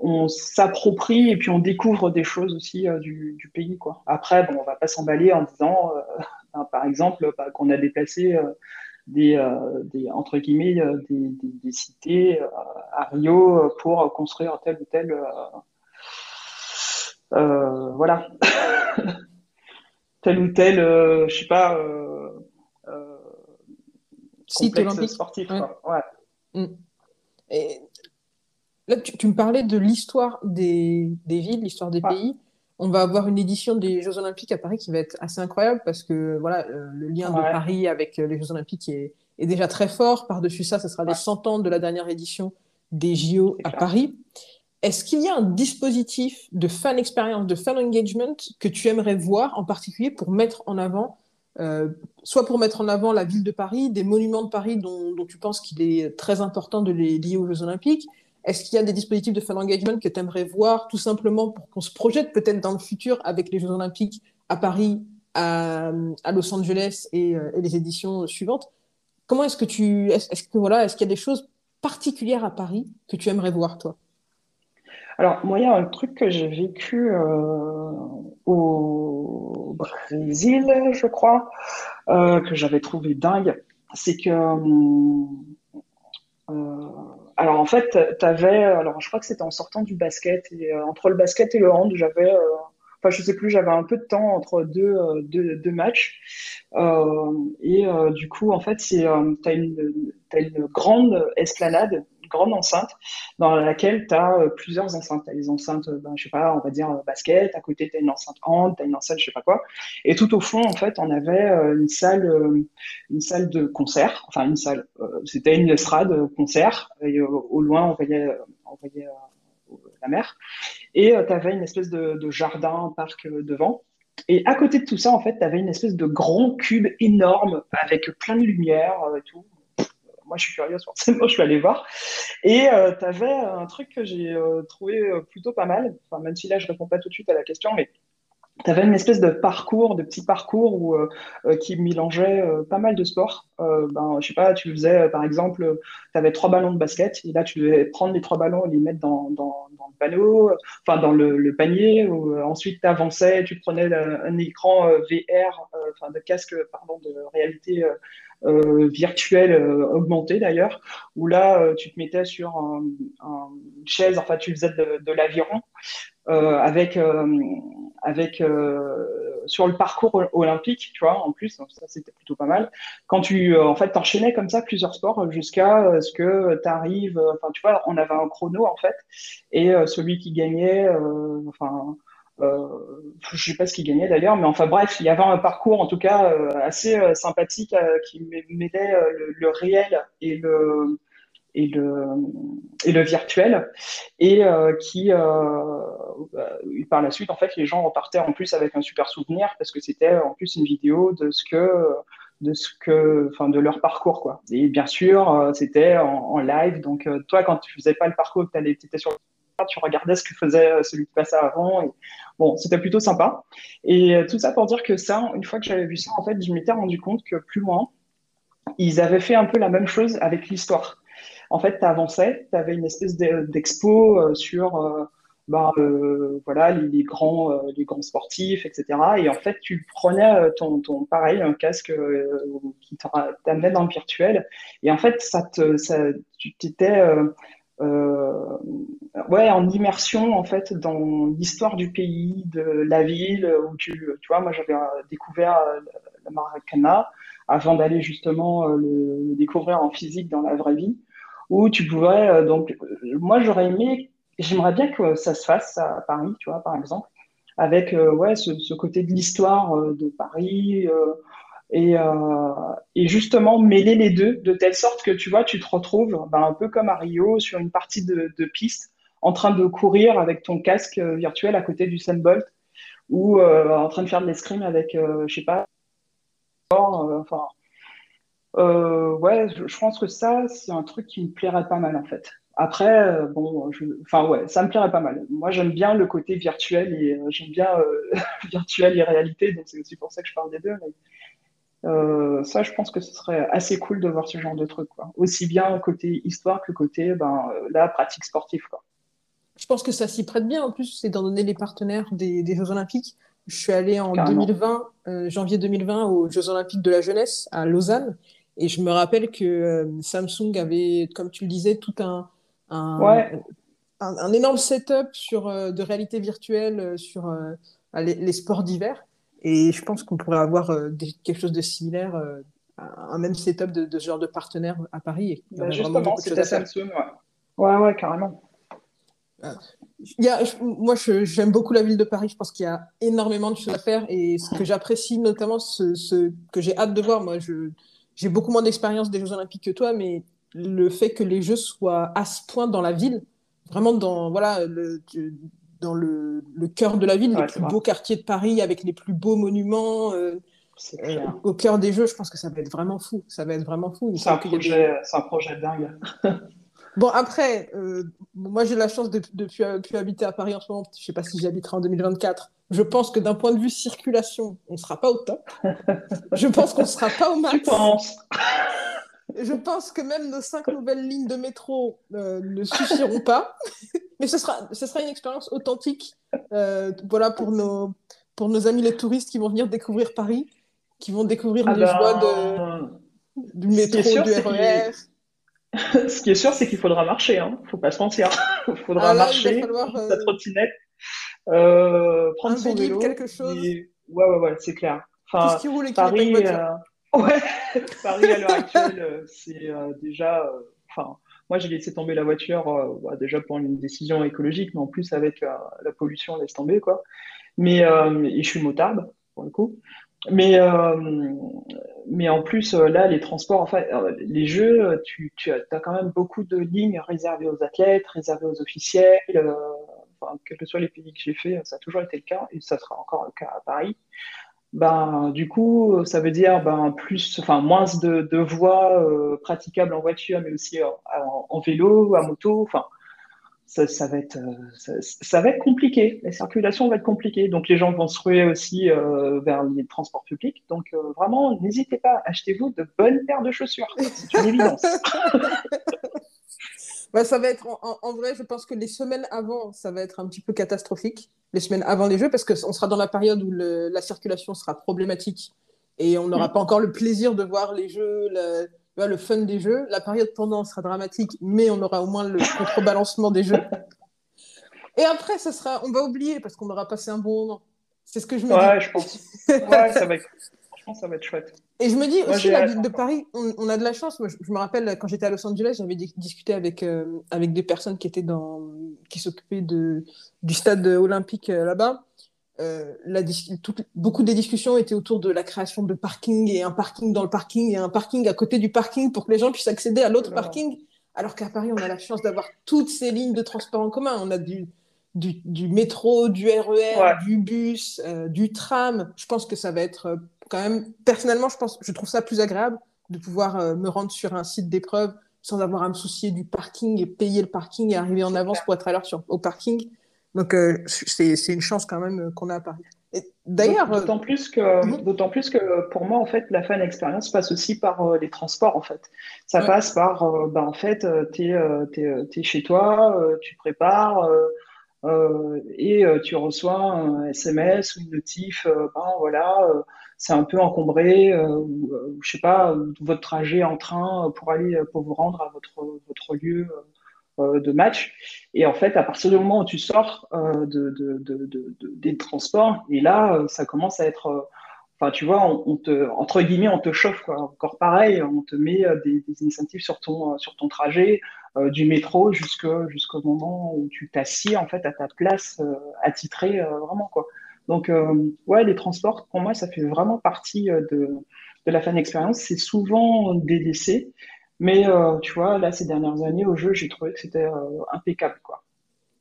on s'approprie et puis on découvre des choses aussi euh, du, pays. Quoi. Après, bon, on va pas s'emballer en disant, ben, par exemple, bah, qu'on a déplacé des, des, entre guillemets, des, des, cités à Rio pour construire tel ou tel. voilà. tel ou tel, je sais pas site olympique sportif. Ouais. Mm. Et là, tu, me parlais de l'histoire des, des, villes, l'histoire des pays. On va avoir une édition des Jeux Olympiques à Paris qui va être assez incroyable parce que voilà, euh, le lien de Paris avec euh, les Jeux Olympiques est, est déjà très fort. Par-dessus ça, ce sera les 100 ans de la dernière édition des JO à Paris. Est-ce qu'il y a un dispositif de fan expérience, de fan engagement que tu aimerais voir en particulier pour mettre en avant euh, soit pour mettre en avant la ville de Paris, des monuments de Paris dont, tu penses qu'il est très important de les lier aux Jeux Olympiques. Est-ce qu'il y a des dispositifs de fan engagement que tu aimerais voir tout simplement pour qu'on se projette peut-être dans le futur avec les Jeux Olympiques à Paris, à, Los Angeles euh, et, les éditions suivantes? Comment est-ce que tu, est-ce voilà, est-ce qu'il y a des choses particulières à Paris que tu aimerais voir toi? Alors, moi, il y a un truc que j'ai vécu euh, au Brésil, je crois, euh, que j'avais trouvé dingue. C'est que. Euh, alors, en fait, tu. Alors, je crois que c'était en sortant du basket. Et entre le basket et le hand, j'avais. Enfin, je sais plus, j'avais un peu de temps entre deux, deux, deux matchs. et du coup, en fait, tu as, as, une grande esplanade grande enceinte dans laquelle tu as euh, plusieurs enceintes. Tu as les enceintes, euh, ben, je sais pas, on va dire euh, basket, à côté tu as une enceinte hand, tu as une enceinte je sais pas quoi. Et tout au fond, en fait, on avait une salle, une salle de concert, enfin une salle, c'était une estrade concert, au loin on voyait, on voyait la mer. Et tu avais une espèce de, de jardin, parc devant. Et à côté de tout ça, en fait, tu avais une espèce de grand cube énorme avec plein de lumière et tout moi, je suis curieuse, forcément, je suis allée voir. Et euh, tu avais un truc que j'ai euh, trouvé euh, plutôt pas mal, enfin, même si là, je réponds pas tout de suite à la question, mais tu avais une espèce de parcours, de petit parcours où, qui mélangeait pas mal de sports. ben, je sais pas, tu faisais, par exemple, tu avais trois ballons de basket, et là, tu devais prendre les trois ballons et les mettre dans, dans, le panneau, enfin, dans le, panier. Ou, ensuite, tu avançais, tu prenais un écran VR, enfin, de casque, pardon, de réalité euh, virtuelle euh, augmentée d'ailleurs, où là, euh, tu te mettais sur une chaise, enfin, tu faisais de, l'aviron avec, avec sur le parcours olympique, tu vois, en plus, ça c'était plutôt pas mal. Quand tu, en fait, t'enchaînais comme ça plusieurs sports jusqu'à ce que tu arrives, enfin, tu vois, on avait un chrono en fait, et celui qui gagnait, enfin, euh, je sais pas ce qu'il gagnait d'ailleurs, mais enfin bref, il y avait un parcours en tout cas euh, assez euh, sympathique qui mêlait le, réel et le et le et le virtuel et qui par la suite en fait les gens repartaient en plus avec un super souvenir parce que c'était en plus une vidéo de ce que de ce que enfin de leur parcours quoi et bien sûr c'était en, live donc toi quand tu faisais pas le parcours tu étais sur tu regardais ce que faisait euh, celui qui passait avant. Bon, c'était plutôt sympa. Et euh, tout ça pour dire que ça, une fois que j'avais vu ça, en fait, je m'étais rendu compte que plus loin, ils avaient fait un peu la même chose avec l'histoire. En fait, tu avançais, tu avais une espèce d'expo euh, sur bah, voilà, les, grands, les grands sportifs, etc. Et en fait, tu prenais ton, ton pareil, un casque qui t'amenait dans le virtuel. Et en fait, ça te, ça, tu t'étais euh, ouais, en immersion en fait dans l'histoire du pays, de la ville où tu, tu vois, moi j'avais euh, découvert euh, Maracana avant d'aller justement le, découvrir en physique dans la vraie vie, où tu pouvais donc moi j'aurais aimé, j'aimerais bien que ça se fasse à Paris, tu vois par exemple, avec ouais ce, ce, côté de l'histoire de Paris et, euh, et, justement mêler les deux de telle sorte que tu vois, tu te retrouves ben, un peu comme à Rio sur une partie de, piste en train de courir avec ton casque virtuel à côté du Sunbolt ou euh, en train de faire de l'escrime avec, euh, je sais pas, euh, enfin, euh, ouais, je, pense que ça, c'est un truc qui me plairait pas mal en fait. Après, bon, enfin ouais, ça me plairait pas mal. Moi, j'aime bien le côté virtuel et j'aime bien virtuel et réalité, donc c'est aussi pour ça que je parle des deux. Euh, ça, je pense que ce serait assez cool de voir ce genre de truc, quoi. Aussi bien côté histoire que côté, ben, euh, la pratique sportive, quoi. Je pense que ça s'y prête bien. En plus, c'est d'en donner les partenaires des, des, Jeux Olympiques. Je suis allée en 2020, euh, janvier 2020, aux Jeux Olympiques de la jeunesse à Lausanne. Et je me rappelle que euh, Samsung avait, comme tu le disais, tout un, un, ouais. un, un énorme setup sur, de réalité virtuelle sur les, les sports d'hiver. Et je pense qu'on pourrait avoir euh, des, quelque chose de similaire, euh, un même setup de, de, ce genre de partenaire à Paris. Bah justement, c'est Samsung, ouais. ouais. Ouais, carrément. Il y a, moi, j'aime beaucoup la ville de Paris. Je pense qu'il y a énormément de choses à faire. Et ce que j'apprécie notamment, ce, ce, que j'ai hâte de voir, moi, j'ai beaucoup moins d'expérience des Jeux Olympiques que toi, mais le fait que les Jeux soient à ce point dans la ville, vraiment dans voilà, le, dans le, le cœur de la ville, ouais, les plus beaux quartiers de Paris, avec les plus beaux monuments. Euh, euh, au cœur des jeux, je pense que ça va être vraiment fou. Ça va être vraiment fou. C'est un, projet, des... un projet dingue. bon, après, euh, moi j'ai la chance de, de, de, habiter à Paris en ce moment. Je ne sais pas si j'habiterai en 2024. Je pense que d'un point de vue circulation, on ne sera pas au top. je pense qu'on ne sera pas au max. Tu penses je pense que même nos cinq nouvelles lignes de métro euh, ne suffiront pas. Mais ce sera, ce sera une expérience authentique euh, voilà, pour, nos, pour nos amis les touristes qui vont venir découvrir Paris, qui vont découvrir les Alors, joies de, du métro, sûr, du RER. Ce qui est sûr, c'est qu'il faudra marcher. Il hein. ne faut pas se mentir. Il faudra ah là, marcher, il falloir, euh... sa trottinette, euh, prendre un son vélo. quelque chose. Et... Ouais, ouais, ouais, c'est clair. Enfin, Tout ce qui roule et qui Paris, Ouais, Paris à l'heure actuelle, euh, c'est euh, déjà. Euh, enfin, moi j'ai laissé tomber la voiture bah, déjà pour une décision écologique, mais en plus avec la pollution, laisse tomber quoi. Mais et je suis motarde pour le coup. Mais mais en plus là, les transports, enfin, les jeux, tu, tu as, quand même beaucoup de lignes réservées aux athlètes, réservées aux officiels. enfin, quels que soient les pays que j'ai fait, ça a toujours été le cas et ça sera encore le cas à Paris ben, du coup, ça veut dire ben, plus, enfin, moins de, de voies euh, praticables en voiture, mais aussi en, en, vélo, à moto. Enfin, ça, ça, va être, euh, ça, ça, va être compliqué. La circulation va être compliquée. Donc, les gens vont se ruer aussi euh, vers les transports publics. Donc, euh, vraiment, n'hésitez pas, achetez-vous de bonnes paires de chaussures. C'est une évidence. Bah, ça va être en, en, vrai, je pense que les semaines avant, ça va être un petit peu catastrophique. Les semaines avant les Jeux, parce qu'on sera dans la période où le, la circulation sera problématique et on n'aura mmh. pas encore le plaisir de voir les Jeux, le, le fun des Jeux. La période pendant sera dramatique, mais on aura au moins le contrebalancement des Jeux. Et après, ça sera, on va oublier parce qu'on aura passé un bon moment. C'est ce que je me ouais, dis. je pense. Ouais, ça va être ça va être chouette. Et je me dis Moi, aussi, la ville de Paris, on, on, a de la chance. Moi, je, je me rappelle, quand j'étais à Los Angeles, j'avais discuté avec, euh, avec des personnes qui étaient dans, qui s'occupaient de, du stade olympique euh, là-bas. Euh, la, tout, beaucoup des discussions étaient autour de la création de parking et un parking dans le parking et un parking à côté du parking pour que les gens puissent accéder à l'autre parking. Alors qu'à Paris, on a la chance d'avoir toutes ces lignes de transport en commun. On a du, du, du métro, du RER, ouais. du bus, euh, du tram. Je pense que ça va être quand même, personnellement, je, pense, je trouve ça plus agréable de pouvoir euh, me rendre sur un site d'épreuve sans avoir à me soucier du parking et payer le parking et arriver en avance pour être à l'heure au parking. Donc, euh, c'est une chance quand même euh, qu'on a à Paris. D'ailleurs, d'autant plus que, mmh. d'autant plus que pour moi, en fait, la fan expérience passe aussi par euh, les transports, en fait. Ça ouais. passe par, euh, bah, en fait, tu es, chez toi, tu prépares et tu reçois un SMS ou une notif, ben voilà c'est un peu encombré, euh, ou, euh, je sais pas, votre trajet en train pour aller, pour vous rendre à votre, votre lieu euh, de match. Et en fait, à partir du moment où tu sors de, de, de, des transports, et là, ça commence à être enfin, tu vois, entre guillemets, on te chauffe, quoi. Encore pareil, on te met des, des sur ton, sur ton trajet, du métro jusqu'au moment où tu t'assieds, en fait, à ta place attitrée, vraiment, quoi. Donc, ouais, les transports, pour moi, ça fait vraiment partie de, de la fan expérience. C'est souvent des décès, mais tu vois, là, ces dernières années, au jeu, j'ai trouvé que c'était impeccable, quoi.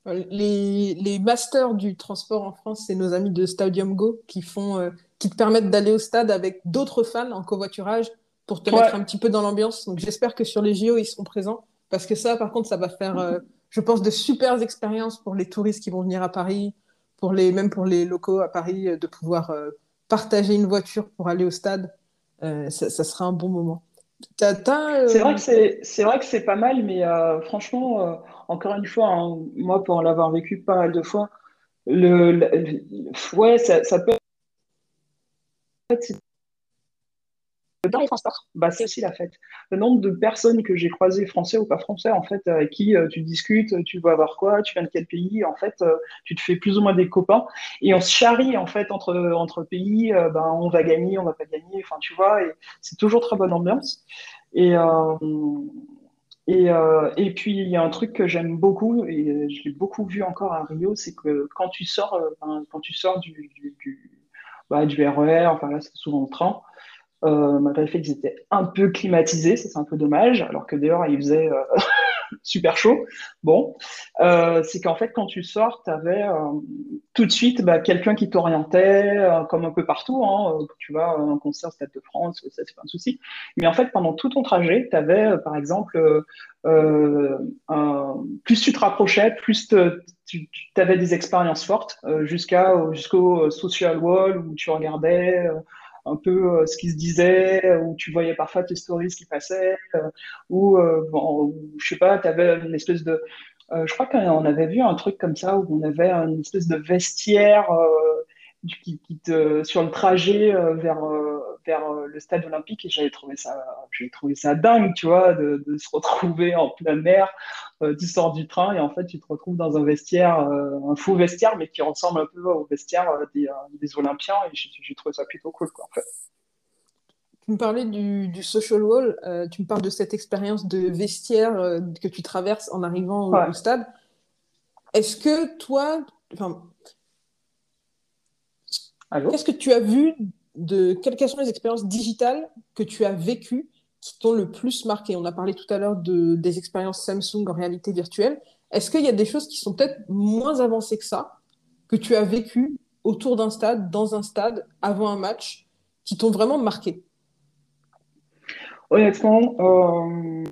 Les, les, masters du transport en France, c'est nos amis de Stadium Go qui, font, euh, qui te permettent d'aller au stade avec d'autres fans en covoiturage pour te mettre un petit peu dans l'ambiance. Donc j'espère que sur les JO, ils seront présents parce que ça, par contre, ça va faire, euh, je pense, de super expériences pour les touristes qui vont venir à Paris, pour les, même pour les locaux à Paris, euh, de pouvoir partager une voiture pour aller au stade. Ça, ça, sera un bon moment. C'est vrai que c'est vrai que c'est pas mal, mais franchement encore une fois, hein, moi, pour l'avoir vécu pas mal de fois, le, ouais, ça, ça peut dans les transports, bah, c'est aussi la fête. Le nombre de personnes que j'ai croisées, français ou pas français, en fait, avec qui euh, tu discutes, tu vas voir quoi, tu viens de quel pays, en fait, euh, tu te fais plus ou moins des copains, et on se charrie, en fait, entre, entre pays, euh, ben, on va gagner, on va pas gagner, enfin, tu vois, et c'est toujours très bonne ambiance. Et, et, euh, et, puis, il y a un truc que j'aime beaucoup, et je l'ai beaucoup vu encore à Rio, c'est que quand tu sors, euh, quand tu sors du, du, du, bah, du RER, enfin là, c'est souvent le train, euh, malgré le fait qu'ils étaient un peu climatisés, ça c'est un peu dommage, alors que d'ailleurs, il faisait euh, super chaud. Bon, euh, c'est qu'en fait, quand tu sors, tu avais euh, tout de suite bah, quelqu'un qui t'orientait, euh, comme un peu partout. Hein, tu vas à un concert Stade de France, ça, c'est pas un souci. Mais en fait, pendant tout ton trajet, tu avais, par exemple, plus tu te rapprochais, plus tu avais des expériences fortes, jusqu'à jusqu'au social wall où tu regardais un peu euh, ce qui se disait, euh, où tu voyais parfois tes stories qui passaient, euh, ou, bon, je sais pas, tu avais une espèce de... je crois qu'on avait vu un truc comme ça, où on avait une espèce de vestiaire qui te, sur le trajet vers vers euh, le stade olympique et j'avais trouvé ça, j'ai trouvé ça dingue, tu vois, de, se retrouver en pleine mer. Euh, tu sors du train et en fait, tu te retrouves dans un vestiaire, euh, un faux vestiaire, mais qui ressemble un peu au vestiaire des, Olympiens et j'ai trouvé ça plutôt cool, quoi, en fait. Tu me parlais du, social wall, tu me parles de cette expérience de vestiaire que tu traverses en arrivant au, stade. Est-ce que toi, qu'est-ce que tu as vu de quelles sont les expériences digitales que tu as vécues qui t'ont le plus marqué? On a parlé tout à l'heure de, des expériences Samsung en réalité virtuelle. Est-ce qu'il y a des choses qui sont peut-être moins avancées que ça, que tu as vécues autour d'un stade, dans un stade, avant un match, qui t'ont vraiment marqué? Honnêtement, euh,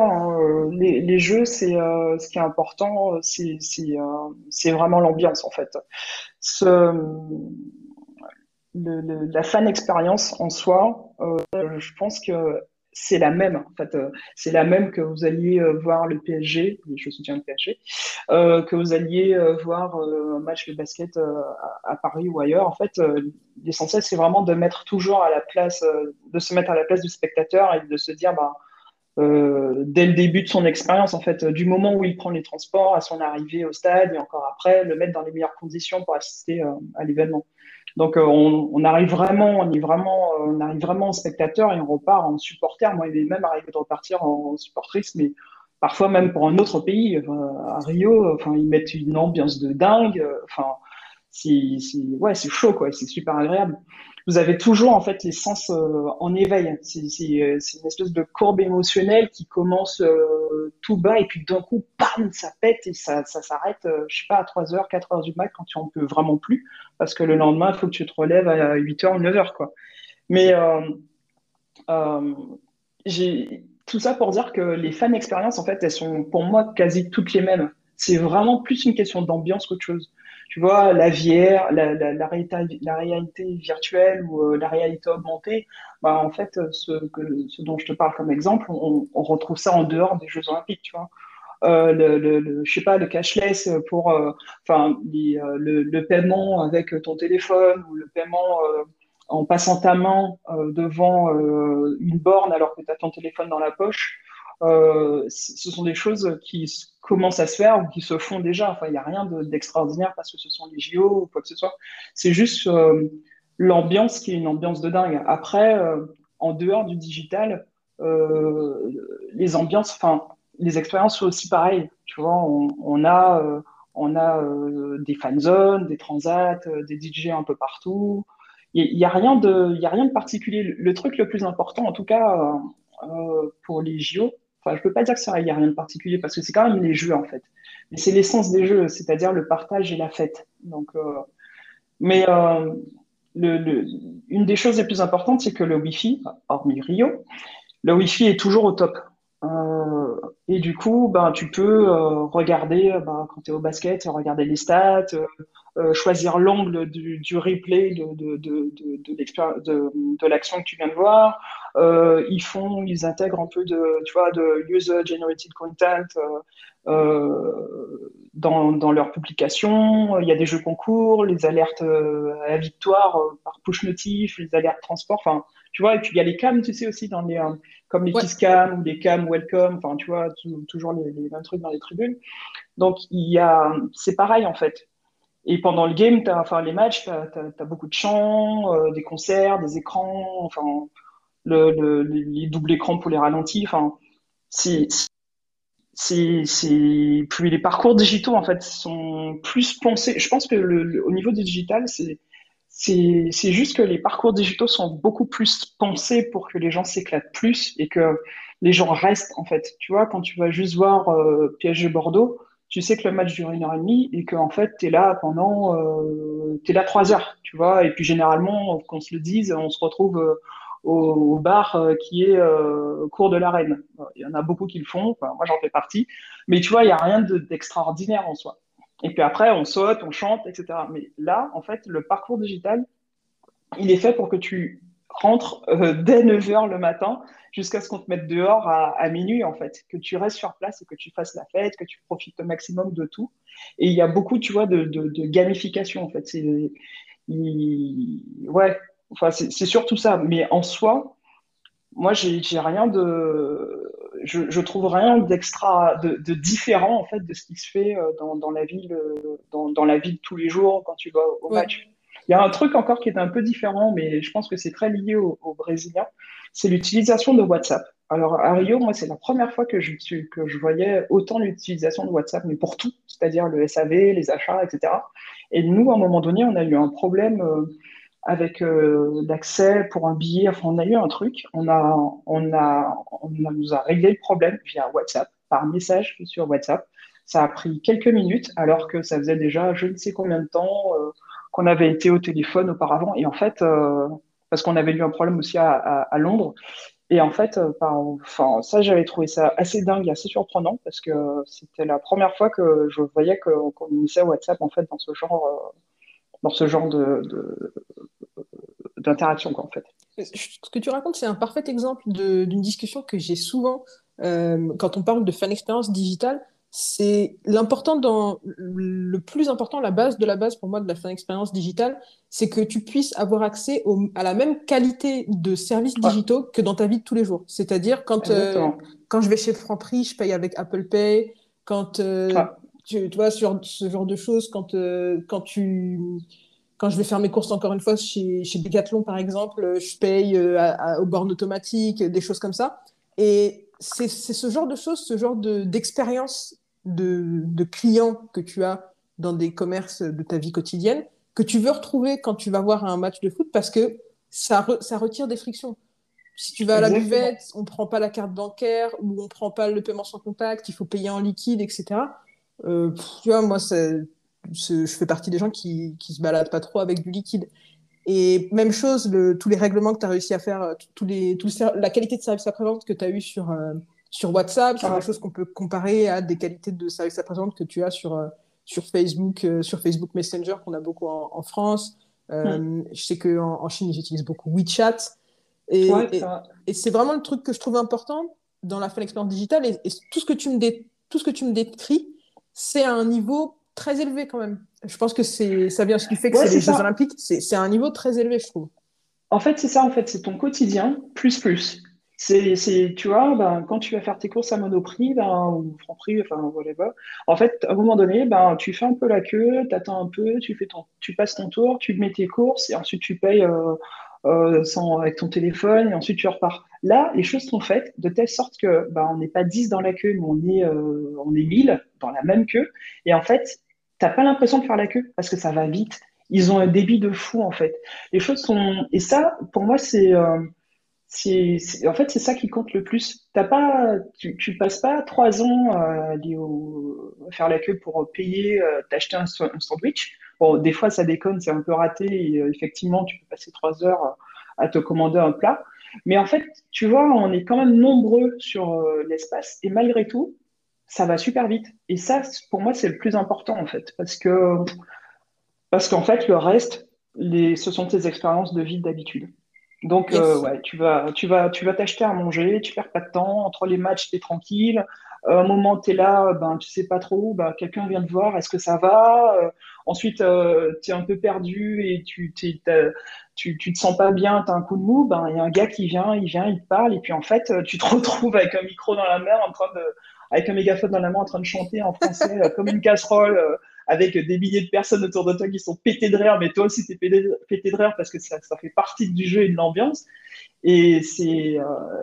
euh, les, jeux, c'est euh, ce qui est important, c'est vraiment l'ambiance en fait. La fan expérience en soi, euh, je pense que c'est la même. En fait, euh, c'est la même que vous alliez euh, voir le PSG, je soutiens le PSG, euh, que vous alliez voir un match de basket à, Paris ou ailleurs. En fait, l'essentiel, c'est vraiment de mettre toujours à la place, de se mettre à la place du spectateur et de se dire, bah, dès le début de son expérience, en fait, du moment où il prend les transports à son arrivée au stade et encore après, le mettre dans les meilleures conditions pour assister à l'événement. Donc euh, on, arrive vraiment, on est vraiment, euh, on arrive vraiment en spectateur et on repart en supporter. Moi, il même arrivé de repartir en supportrice, mais parfois même pour un autre pays. à Rio, enfin ils mettent une ambiance de dingue. Enfin, c'est, ouais, c'est chaud quoi, c'est super agréable vous avez toujours en fait les sens euh, en éveil. C'est une espèce de courbe émotionnelle qui commence euh, tout bas et puis d'un coup, bam, ça pète et ça, s'arrête, euh, je sais pas, à 3h, 4h du mat quand tu en peux vraiment plus parce que le lendemain, il faut que tu te relèves à 8h ou 9h quoi. Mais tout ça pour dire que les fan expériences en fait, elles sont pour moi quasi toutes les mêmes. C'est vraiment plus une question d'ambiance qu'autre chose tu vois, la VR, la, la, la, réalité, la réalité virtuelle ou euh, la réalité augmentée, bah, en fait, ce, que, ce dont je te parle comme exemple, on, on retrouve ça en dehors des Jeux Olympiques, tu vois. Euh, le, le, je sais pas, le cashless pour, euh, enfin, euh, le, le, paiement avec ton téléphone ou le paiement en passant ta main devant une borne alors que tu as ton téléphone dans la poche. Euh, ce sont des choses qui commencent à se faire ou qui se font déjà. Enfin, il n'y a rien d'extraordinaire parce que ce sont les JO ou quoi que ce soit. C'est juste, euh, l'ambiance qui est une ambiance de dingue. Après, en dehors du digital, les ambiances, enfin, les expériences sont aussi pareilles. Tu vois, on, a, on a des fan zones, des transats, des DJ un peu partout. Il n'y a, rien de, a rien de particulier. Le, truc le plus important, en tout cas pour les JO, enfin, je peux pas dire que ça, il n'y rien de particulier parce que c'est quand même les jeux en fait. Mais c'est l'essence des jeux, c'est-à-dire le partage et la fête. Donc, mais le, une des choses les plus importantes, c'est que le Wi-Fi, hormis Rio, le Wi-Fi est toujours au top. Euh, et du coup, ben, tu peux euh, regarder, ben, quand tu es au basket, regarder les stats, euh, choisir l'angle du, replay de, de, de, de, l'action que tu viens de voir. ils font, ils intègrent un peu de, tu vois, de user-generated content dans, dans leurs publications. Il y a des jeux concours, les alertes à victoire par push notif, les alertes transport. Enfin, tu vois, et puis il y a les cams, tu sais, aussi, dans les, euh, comme les ouais. cams ou les cams welcome, enfin, tu vois, toujours les, les, mêmes trucs dans les tribunes. Donc, il y a, c'est pareil, en fait. Et pendant le game, as, enfin, les matchs, tu as, as, beaucoup de chants, euh, des concerts, des écrans, enfin, le, le, les doubles écrans pour les ralentis, enfin, c'est, c'est, puis les parcours digitaux, en fait, sont plus pensés. Je pense que le, au niveau du digital, c'est, c'est juste que les parcours digitaux sont beaucoup plus pensés pour que les gens s'éclatent plus et que les gens restent, en fait. Tu vois, quand tu vas juste voir euh, PSG Bordeaux, tu sais que le match dure une heure et demie et qu'en fait, tu es là pendant, euh, tu es là trois heures, tu vois. Et puis généralement, qu'on se le dise, on se retrouve euh, au, bar euh, qui est cours de la Reine. Il y en a beaucoup qui le font, moi j'en fais partie. Mais tu vois, il n'y a rien d'extraordinaire en soi. Et puis après, on saute, on chante, etc. Mais là, en fait, le parcours digital, il est fait pour que tu rentres euh, dès 9h le matin jusqu'à ce qu'on te mette dehors à, minuit, en fait. Que tu restes sur place et que tu fasses la fête, que tu profites au maximum de tout. Et il y a beaucoup, tu vois, de, gamification, en fait. Ouais, enfin, c'est surtout ça. Mais en soi, moi, j'ai rien de je, je trouve rien d'extra, de, de, différent en fait de ce qui se fait euh, dans, dans la ville, euh, dans, dans, la ville tous les jours quand tu vas au ouais. match. Il y a un truc encore qui est un peu différent, mais je pense que c'est très lié aux au Brésiliens, c'est l'utilisation de WhatsApp. Alors à Rio, moi, c'est la première fois que je, que je voyais autant l'utilisation de WhatsApp, mais pour tout, c'est-à-dire le SAV, les achats, etc. Et nous, à un moment donné, on a eu un problème. Euh, avec euh, l'accès pour un billet. Enfin, on a eu un truc. On a, on a, on nous a réglé le problème via WhatsApp, par message sur WhatsApp. Ça a pris quelques minutes, alors que ça faisait déjà je ne sais combien de temps euh, qu'on avait été au téléphone auparavant. Et en fait, euh, parce qu'on avait eu un problème aussi à, à, à Londres. Et en fait, euh, par, enfin, ça, j'avais trouvé ça assez dingue, assez surprenant, parce que c'était la première fois que je voyais qu'on qu WhatsApp en fait dans ce genre, euh, dans ce genre de, d'interaction, en fait. Ce que tu racontes, c'est un parfait exemple d'une discussion que j'ai souvent euh, quand on parle de fan expérience digitale. C'est l'important dans le plus important, la base de la base pour moi de la fan expérience digitale, c'est que tu puisses avoir accès au, à la même qualité de services digitaux ouais. que dans ta vie de tous les jours. C'est-à-dire quand euh, quand je vais chez Franprix, je paye avec Apple Pay. Quand euh, ouais. Tu, tu, vois sur ce genre de choses, quand euh, quand tu quand je vais faire mes courses encore une fois chez, chez Decathlon par exemple, je paye euh, à, à, aux bornes automatiques, des choses comme ça. Et c'est ce genre de choses, ce genre d'expérience de, de, de client que tu as dans des commerces de ta vie quotidienne que tu veux retrouver quand tu vas voir un match de foot parce que ça, re, ça retire des frictions. Si tu vas à la Exactement. buvette, on ne prend pas la carte bancaire ou on ne prend pas le paiement sans contact, il faut payer en liquide, etc. Euh, tu vois, moi, je fais partie des gens qui, qui se baladent pas trop avec du liquide. Et même chose, le, tous les règlements que tu as réussi à faire, euh, tous les, tous les, la qualité de service après-vente que tu as eu sur, euh, sur WhatsApp, c'est ah. des choses qu'on peut comparer à des qualités de service après-vente que tu as sur, euh, sur, Facebook, euh, sur Facebook Messenger, qu'on a beaucoup en, en France. Mm. Je sais qu'en en Chine, ils utilisent beaucoup WeChat. Et, ouais, et, et c'est vraiment le truc que je trouve important dans la fan expérience digitale. Et, et, tout, ce que tu me dé, tout ce que tu me décris, c'est à un niveau très élevé quand même. Je pense que c'est ça vient ce qui fait que ouais, c'est les ça. Jeux Olympiques. C'est un niveau très élevé, je trouve. En fait, c'est ça. En fait, c'est ton quotidien plus plus. C'est, tu vois, ben, quand tu vas faire tes courses à Monoprix ben, ou Franprix, enfin whatever, en fait, à un moment donné, ben, tu fais un peu la queue, tu attends un peu, tu, fais ton, tu passes ton tour, tu mets tes courses et ensuite tu payes euh, euh, sans, avec ton téléphone et ensuite tu repars. Là, les choses sont faites de telle sorte que ben, on n'est pas 10 dans la queue, mais on est, euh, on est 1000 dans la même queue. Et en fait, tu n'as pas l'impression de faire la queue parce que ça va vite. Ils ont un débit de fou, en fait. Les choses sont. Et ça, pour moi, c'est. Euh, en fait, c'est ça qui compte le plus. T'as pas, tu, tu passes pas trois ans euh, à faire la queue pour payer, euh, t'acheter un, sandwich. Bon, des fois, ça déconne, c'est un peu raté. Et, effectivement, tu peux passer trois heures à te commander un plat. Mais en fait, tu vois, on est quand même nombreux sur euh, l'espace et malgré tout, ça va super vite. Et ça, pour moi, c'est le plus important en fait, parce que parce qu'en fait, le reste, les, ce sont tes expériences de vie d'habitude. Donc, euh, ouais, tu vas, tu vas, tu vas t'acheter à manger, tu perds pas de temps. Entre les matchs, tu es tranquille. Un moment, tu es là, ben, tu sais pas trop, ben, quelqu'un vient te voir, est-ce que ça va? Euh, Ensuite, euh, tu es un peu perdu et tu, tu, tu te sens pas bien, tu as un coup de mou, ben, il y a un gars qui vient, il vient, il te parle, et puis en fait, tu te retrouves avec un micro dans la main, en train de, avec un mégaphone dans la main, en train de chanter en français comme une casserole avec des milliers de personnes autour de toi qui sont pétées de rire, mais toi aussi tu es pété, de rire parce que ça, ça, fait partie du jeu et de l'ambiance. Et c'est. Euh,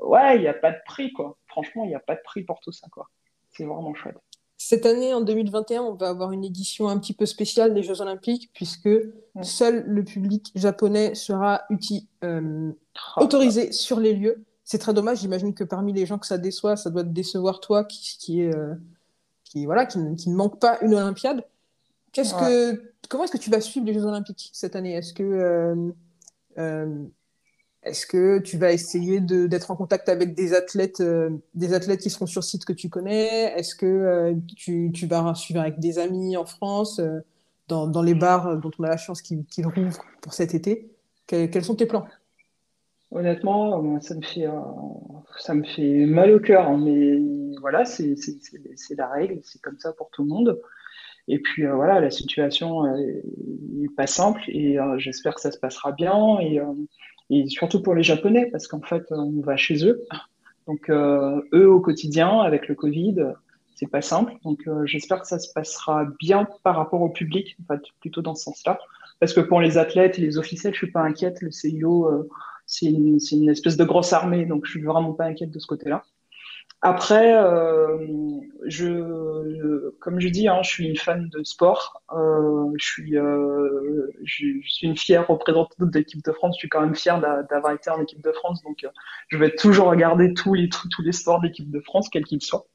ouais, il n'y a pas de prix, quoi. Franchement, il n'y a pas de prix pour tout ça, quoi. C'est vraiment chouette. Cette année, en 2021, on va avoir une édition un petit peu spéciale des Jeux Olympiques, puisque seul le public japonais sera euh, oh. autorisé sur les lieux. C'est très dommage. J'imagine que parmi les gens que ça déçoit, ça doit te décevoir toi, qui, qui est. Euh, qui, voilà, qui, ne manque pas une Olympiade. Qu'est-ce que, comment est-ce que tu vas suivre les Jeux Olympiques cette année? Est-ce que, euh, euh, est-ce que tu vas essayer d'être en contact avec des athlètes, euh, des athlètes qui seront sur site que tu connais? Est-ce que tu, tu, vas suivre avec des amis en France, dans, dans, les bars dont on a la chance qu'ils rouvrent pour cet été? Quels, sont tes plans? Honnêtement, ça me fait, ça me fait mal au cœur, hein, mais voilà, c'est la règle, c'est comme ça pour tout le monde. Et puis euh, voilà, la situation n'est pas simple et euh, j'espère que ça se passera bien et, euh, et, surtout pour les Japonais parce qu'en fait on va chez eux. Donc eux au quotidien avec le Covid, c'est pas simple. Donc j'espère que ça se passera bien par rapport au public, en fait, plutôt dans ce sens-là. Parce que pour les athlètes et les officiels, je suis pas inquiète. Le CIO, c'est une, une, espèce de grosse armée, donc je suis vraiment pas inquiète de ce côté-là. Après, euh, je, comme je dis, hein, je suis une fan de sport. Euh, je, suis, euh, je, suis une fière représentante de l'équipe de France. Je suis quand même fière d'avoir été en équipe de France. Donc, je vais toujours regarder tous les, tous les sports de l'équipe de France, quels qu'ils soient.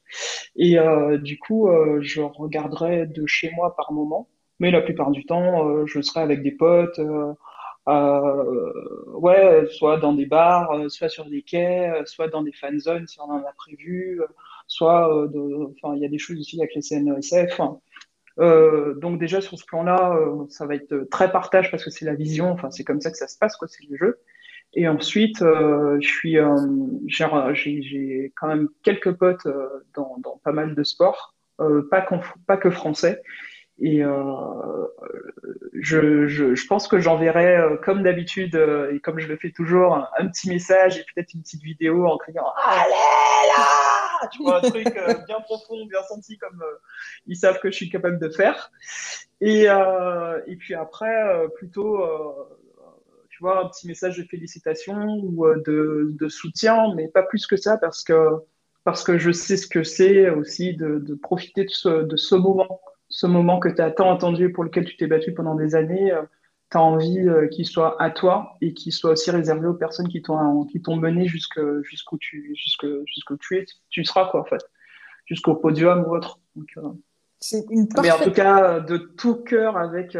Et du coup, je regarderai de chez moi par moment. Mais la plupart du temps, je serai avec des potes. Euh, ouais, soit dans des bars, euh, soit sur des quais, euh, soit dans des fan zones si on en a prévu, soit enfin, il y a des choses aussi avec les CNESF. Euh, donc déjà sur ce plan-là, ça va être très partage parce que c'est la vision, enfin c'est comme ça que ça se passe, quoi, c'est le jeu. Et ensuite, je suis, j'ai quand même quelques potes dans, dans, pas mal de sports, pas, pas que français, et euh, je, je, pense que j'enverrai, euh, comme d'habitude, euh, et comme je le fais toujours, un, petit message et peut-être une petite vidéo en criant Allez là Tu vois, un truc bien profond, bien senti, comme ils savent que je suis capable de faire. Et, et puis après, plutôt, tu vois, un petit message de félicitations ou de, de soutien, mais pas plus que ça, parce que, parce que je sais ce que c'est aussi de, de profiter de ce, de ce moment ce moment que tu as tant entendu, pour lequel tu t'es battu pendant des années, euh, tu as envie euh, qu'il soit à toi et qu'il soit aussi réservé aux personnes qui t'ont qui t'ont mené jusqu'où tu jusque jusqu'où tu es, tu seras quoi en fait, jusqu'au podium ou autre. Euh, c'est une Mais en tout cas, de tout cœur avec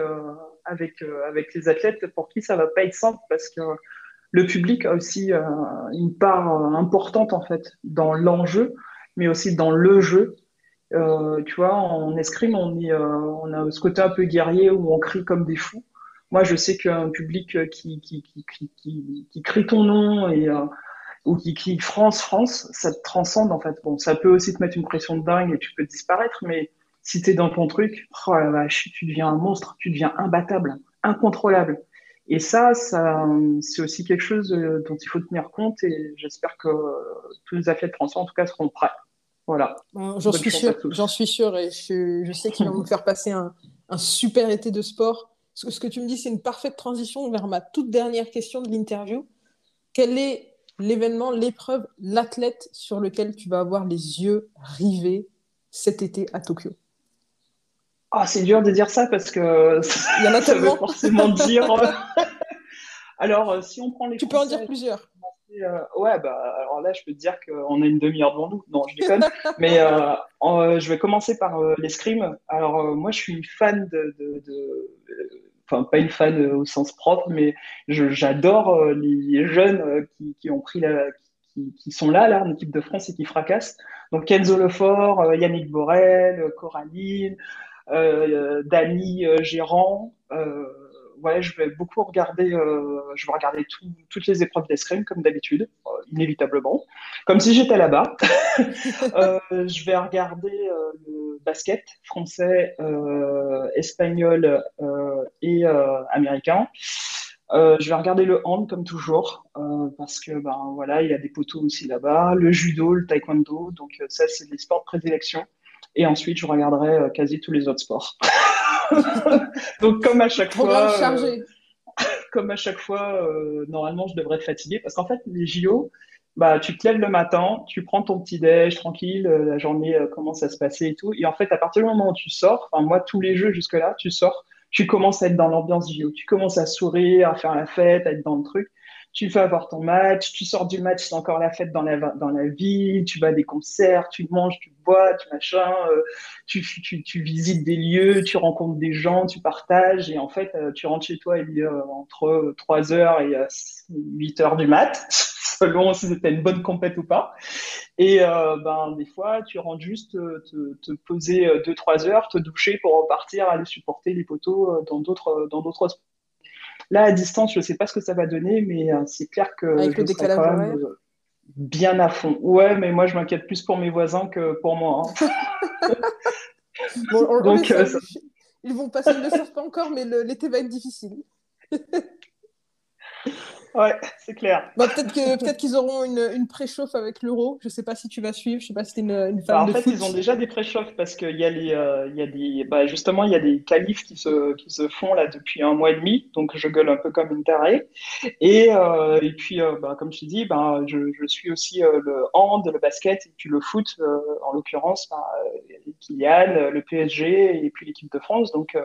avec avec les athlètes pour qui ça va pas être simple parce que le public a aussi une part importante en fait dans l'enjeu, mais aussi dans le jeu euh, tu vois, en escrime, euh, on a ce côté un peu guerrier où on crie comme des fous. Moi, je sais qu'un public qui, qui, crie ton nom et euh, ou qui crie France, France, ça te transcende en fait. Bon, ça peut aussi te mettre une pression de dingue et tu peux disparaître, mais si tu es dans ton truc, oh la vache, tu deviens un monstre, tu deviens imbattable, incontrôlable. Et ça, ça c'est aussi quelque chose dont il faut tenir compte et j'espère que tous les athlètes français, en tout cas, seront prêts. Voilà. J'en suis sûr, j'en suis sûr et je, je sais qu'ils vont nous faire passer un, un, super été de sport. Ce, ce que tu me dis, c'est une parfaite transition vers ma toute dernière question de l'interview. Quel est l'événement, l'épreuve, l'athlète sur lequel tu vas avoir les yeux rivés cet été à Tokyo? Oh, C'est dur de dire ça parce que Il y en a ça veut forcément dire. alors, euh, si on prend les. Tu peux en dire plusieurs. Euh, ouais, bah, alors là, je peux te dire qu'on a une demi-heure devant nous. Non, je déconne. Mais euh, je vais commencer par l'escrime. Alors, moi, je suis fan de, enfin pas une fan euh, au sens propre, mais j'adore euh, les jeunes euh, qui, qui, ont pris la, qui, qui, sont là, là, en équipe de France et qui fracassent. Donc Kenzo Lefort, Yannick Borel, Coraline, euh, Dany Gérant. Euh, ouais, je vais beaucoup regarder, euh, je vais regarder tout, toutes les épreuves d'escrime comme d'habitude, euh, inévitablement, comme si j'étais là-bas. euh, je vais regarder euh, le basket français, euh, espagnol euh, et américain. je vais regarder le hand comme toujours parce que ben voilà il y a des poteaux aussi là-bas, le judo, le taekwondo, donc ça c'est des sports de prédilection. Et ensuite je regarderai quasi tous les autres sports. Donc, comme à chaque fois. Euh, comme à chaque fois, euh, normalement, je devrais être fatiguée parce qu'en fait, les JO, bah, tu te lèves le matin, tu prends ton petit déj tranquille, euh, la journée commence à se passer et tout. Et en fait, à partir du moment où tu sors, enfin, moi, tous les jeux jusque-là, tu sors, tu commences à être dans l'ambiance JO. Tu commences à sourire, à faire la fête, à être dans le truc tu vas voir ton match, tu sors du match, c'est encore la fête dans la, dans la ville, tu vas à des concerts, tu manges, tu bois, tu machin, euh, tu, tu, tu, visites des lieux, tu rencontres des gens, tu partages, et en fait, euh, tu rentres chez toi il a entre 3 heures et 8 heures du mat, selon si c'était une bonne compète ou pas. Et euh, ben, des fois, tu rentres juste te, te poser 2-3 heures, te doucher pour repartir, aller supporter les poteaux dans d'autres d'autres Là, à distance, je ne sais pas ce que ça va donner, mais euh, c'est clair que Avec le décalage quand même euh, bien à fond. Ouais, mais moi, je m'inquiète plus pour mes voisins que pour moi. Hein. Donc, euh, ils vont passer, ils ne le savent pas encore, mais l'été va être difficile. Ouais, c'est clair. Bah, peut-être que peut-être qu'ils auront une, une préchauffe avec l'euro. Je sais pas si tu vas suivre. Je sais pas si tu es une, une fan bah, en de fait, ils ont déjà des préchauffes parce qu'il y a les, euh, il y a des, bah, justement, il y a des qualifs qui se, qui se font là depuis un mois et demi. Donc, je gueule un peu comme une tarée. Et, euh, et puis, euh, bah, comme te dis, bah, je, je suis aussi euh, le hand, le basket et puis le foot, euh, en l'occurrence, bah, Kylian, le PSG et puis l'équipe de France. Donc,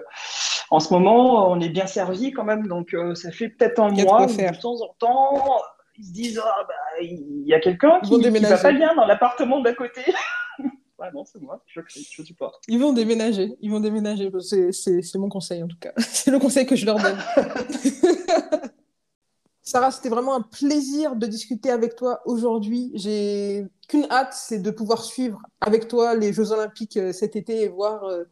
en ce moment, on est bien servi quand même. Donc, ça fait peut-être un mois temps en temps, ils se disent ah, bah, il y a quelqu'un qui, qui va pas bien dans l'appartement d'à côté. ouais, non, c'est moi, je, je pas. Ils vont déménager, ils vont déménager. C'est mon conseil en tout cas. C'est le conseil que je leur donne. Sarah, c'était vraiment un plaisir de discuter avec toi aujourd'hui. J'ai qu'une hâte, c'est de pouvoir suivre avec toi les Jeux Olympiques euh, cet été et voir euh,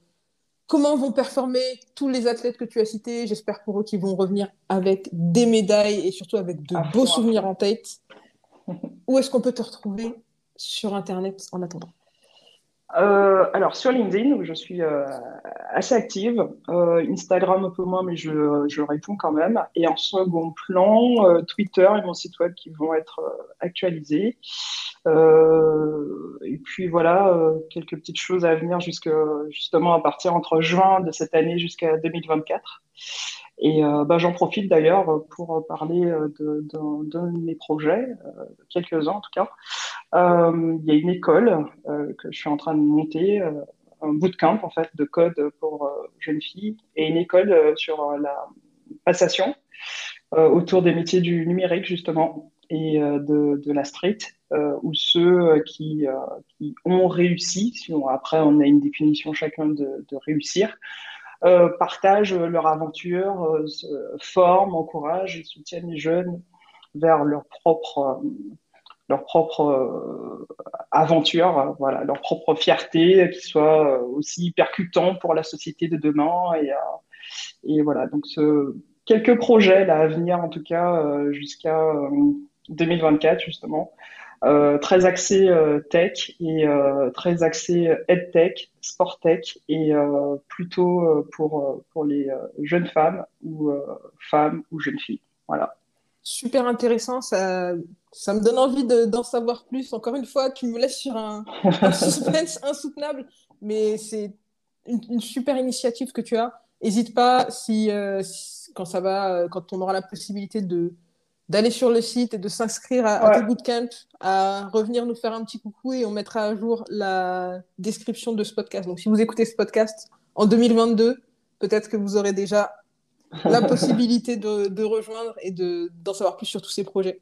comment vont performer tous les athlètes que tu as cités. J'espère pour eux qu'ils vont revenir avec des médailles et surtout avec de beaux souvenirs en tête. Où est-ce qu'on peut te retrouver sur Internet en attendant? Euh, alors sur LinkedIn où je suis euh, assez active, euh, Instagram un peu moins mais je, je, réponds quand même. Et en second plan euh, Twitter et mon site web qui vont être euh, actualisés. Euh, et puis voilà quelques petites choses à venir jusque justement à partir entre juin de cette année jusqu'à 2024 et bah, j'en profite d'ailleurs pour parler de, de, de, mes projets, quelques-uns en tout cas. Euh, il y a une école euh, que je suis en train de monter, euh, un bootcamp en fait de code pour jeunes filles et une école sur la passation autour des métiers du numérique justement et de, la street, où ceux qui, ont réussi, si après on a une définition chacun de, réussir, partagent leur aventure, forment, encouragent et soutiennent les jeunes vers leur propre leur propre euh, aventure, euh, voilà, leur propre fierté, qui soit euh, aussi percutant pour la société de demain. Et, et voilà, donc quelques projets là, à venir, en tout cas, jusqu'à 2024, justement. euh, très axé euh, tech et euh, très axé EdTech, sport tech et plutôt pour, pour les jeunes femmes ou femmes ou jeunes filles. Voilà. Super intéressant, ça, ça me donne envie d'en savoir plus. Encore une fois, tu me laisses sur un, suspense insoutenable, mais c'est une, super initiative que tu as. N'hésite pas si, quand ça va, quand on aura la possibilité de d'aller sur le site et de s'inscrire à, à, tes bootcamps, à revenir nous faire un petit coucou et on mettra à jour la description de ce podcast. Donc, si vous écoutez ce podcast en 2022, peut-être que vous aurez déjà la possibilité de, de rejoindre et d'en savoir plus sur tous ces projets.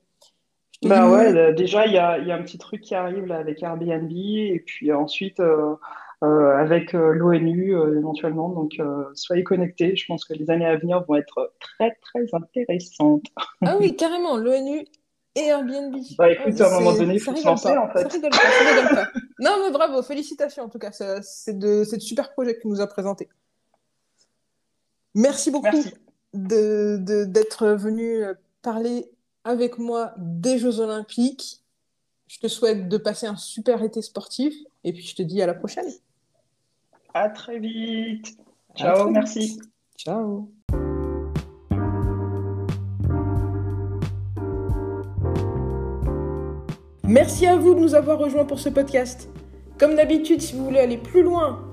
Bah ouais, déjà, il y a, y a, un petit truc qui arrive là, avec Airbnb et puis ensuite, euh, euh, avec euh, l'ONU euh, éventuellement. Donc, soyez connectés. Je pense que les années à venir vont être très, très intéressantes. Ah oui, carrément, l'ONU et Airbnb. Bah écoute, à un moment donné, il faut se lancer en fait. Ça rigole pas, ça rigole pas. Non, mais bravo, félicitations en tout cas. C'est de, de super projet que tu nous as présenté. Merci beaucoup d'être de, venu parler avec moi des Jeux Olympiques. Je te souhaite de passer un super été sportif et puis je te dis à la prochaine. À très vite. Ciao, merci. Ciao. Merci à vous de nous avoir rejoints pour ce podcast. Comme d'habitude, si vous voulez aller plus loin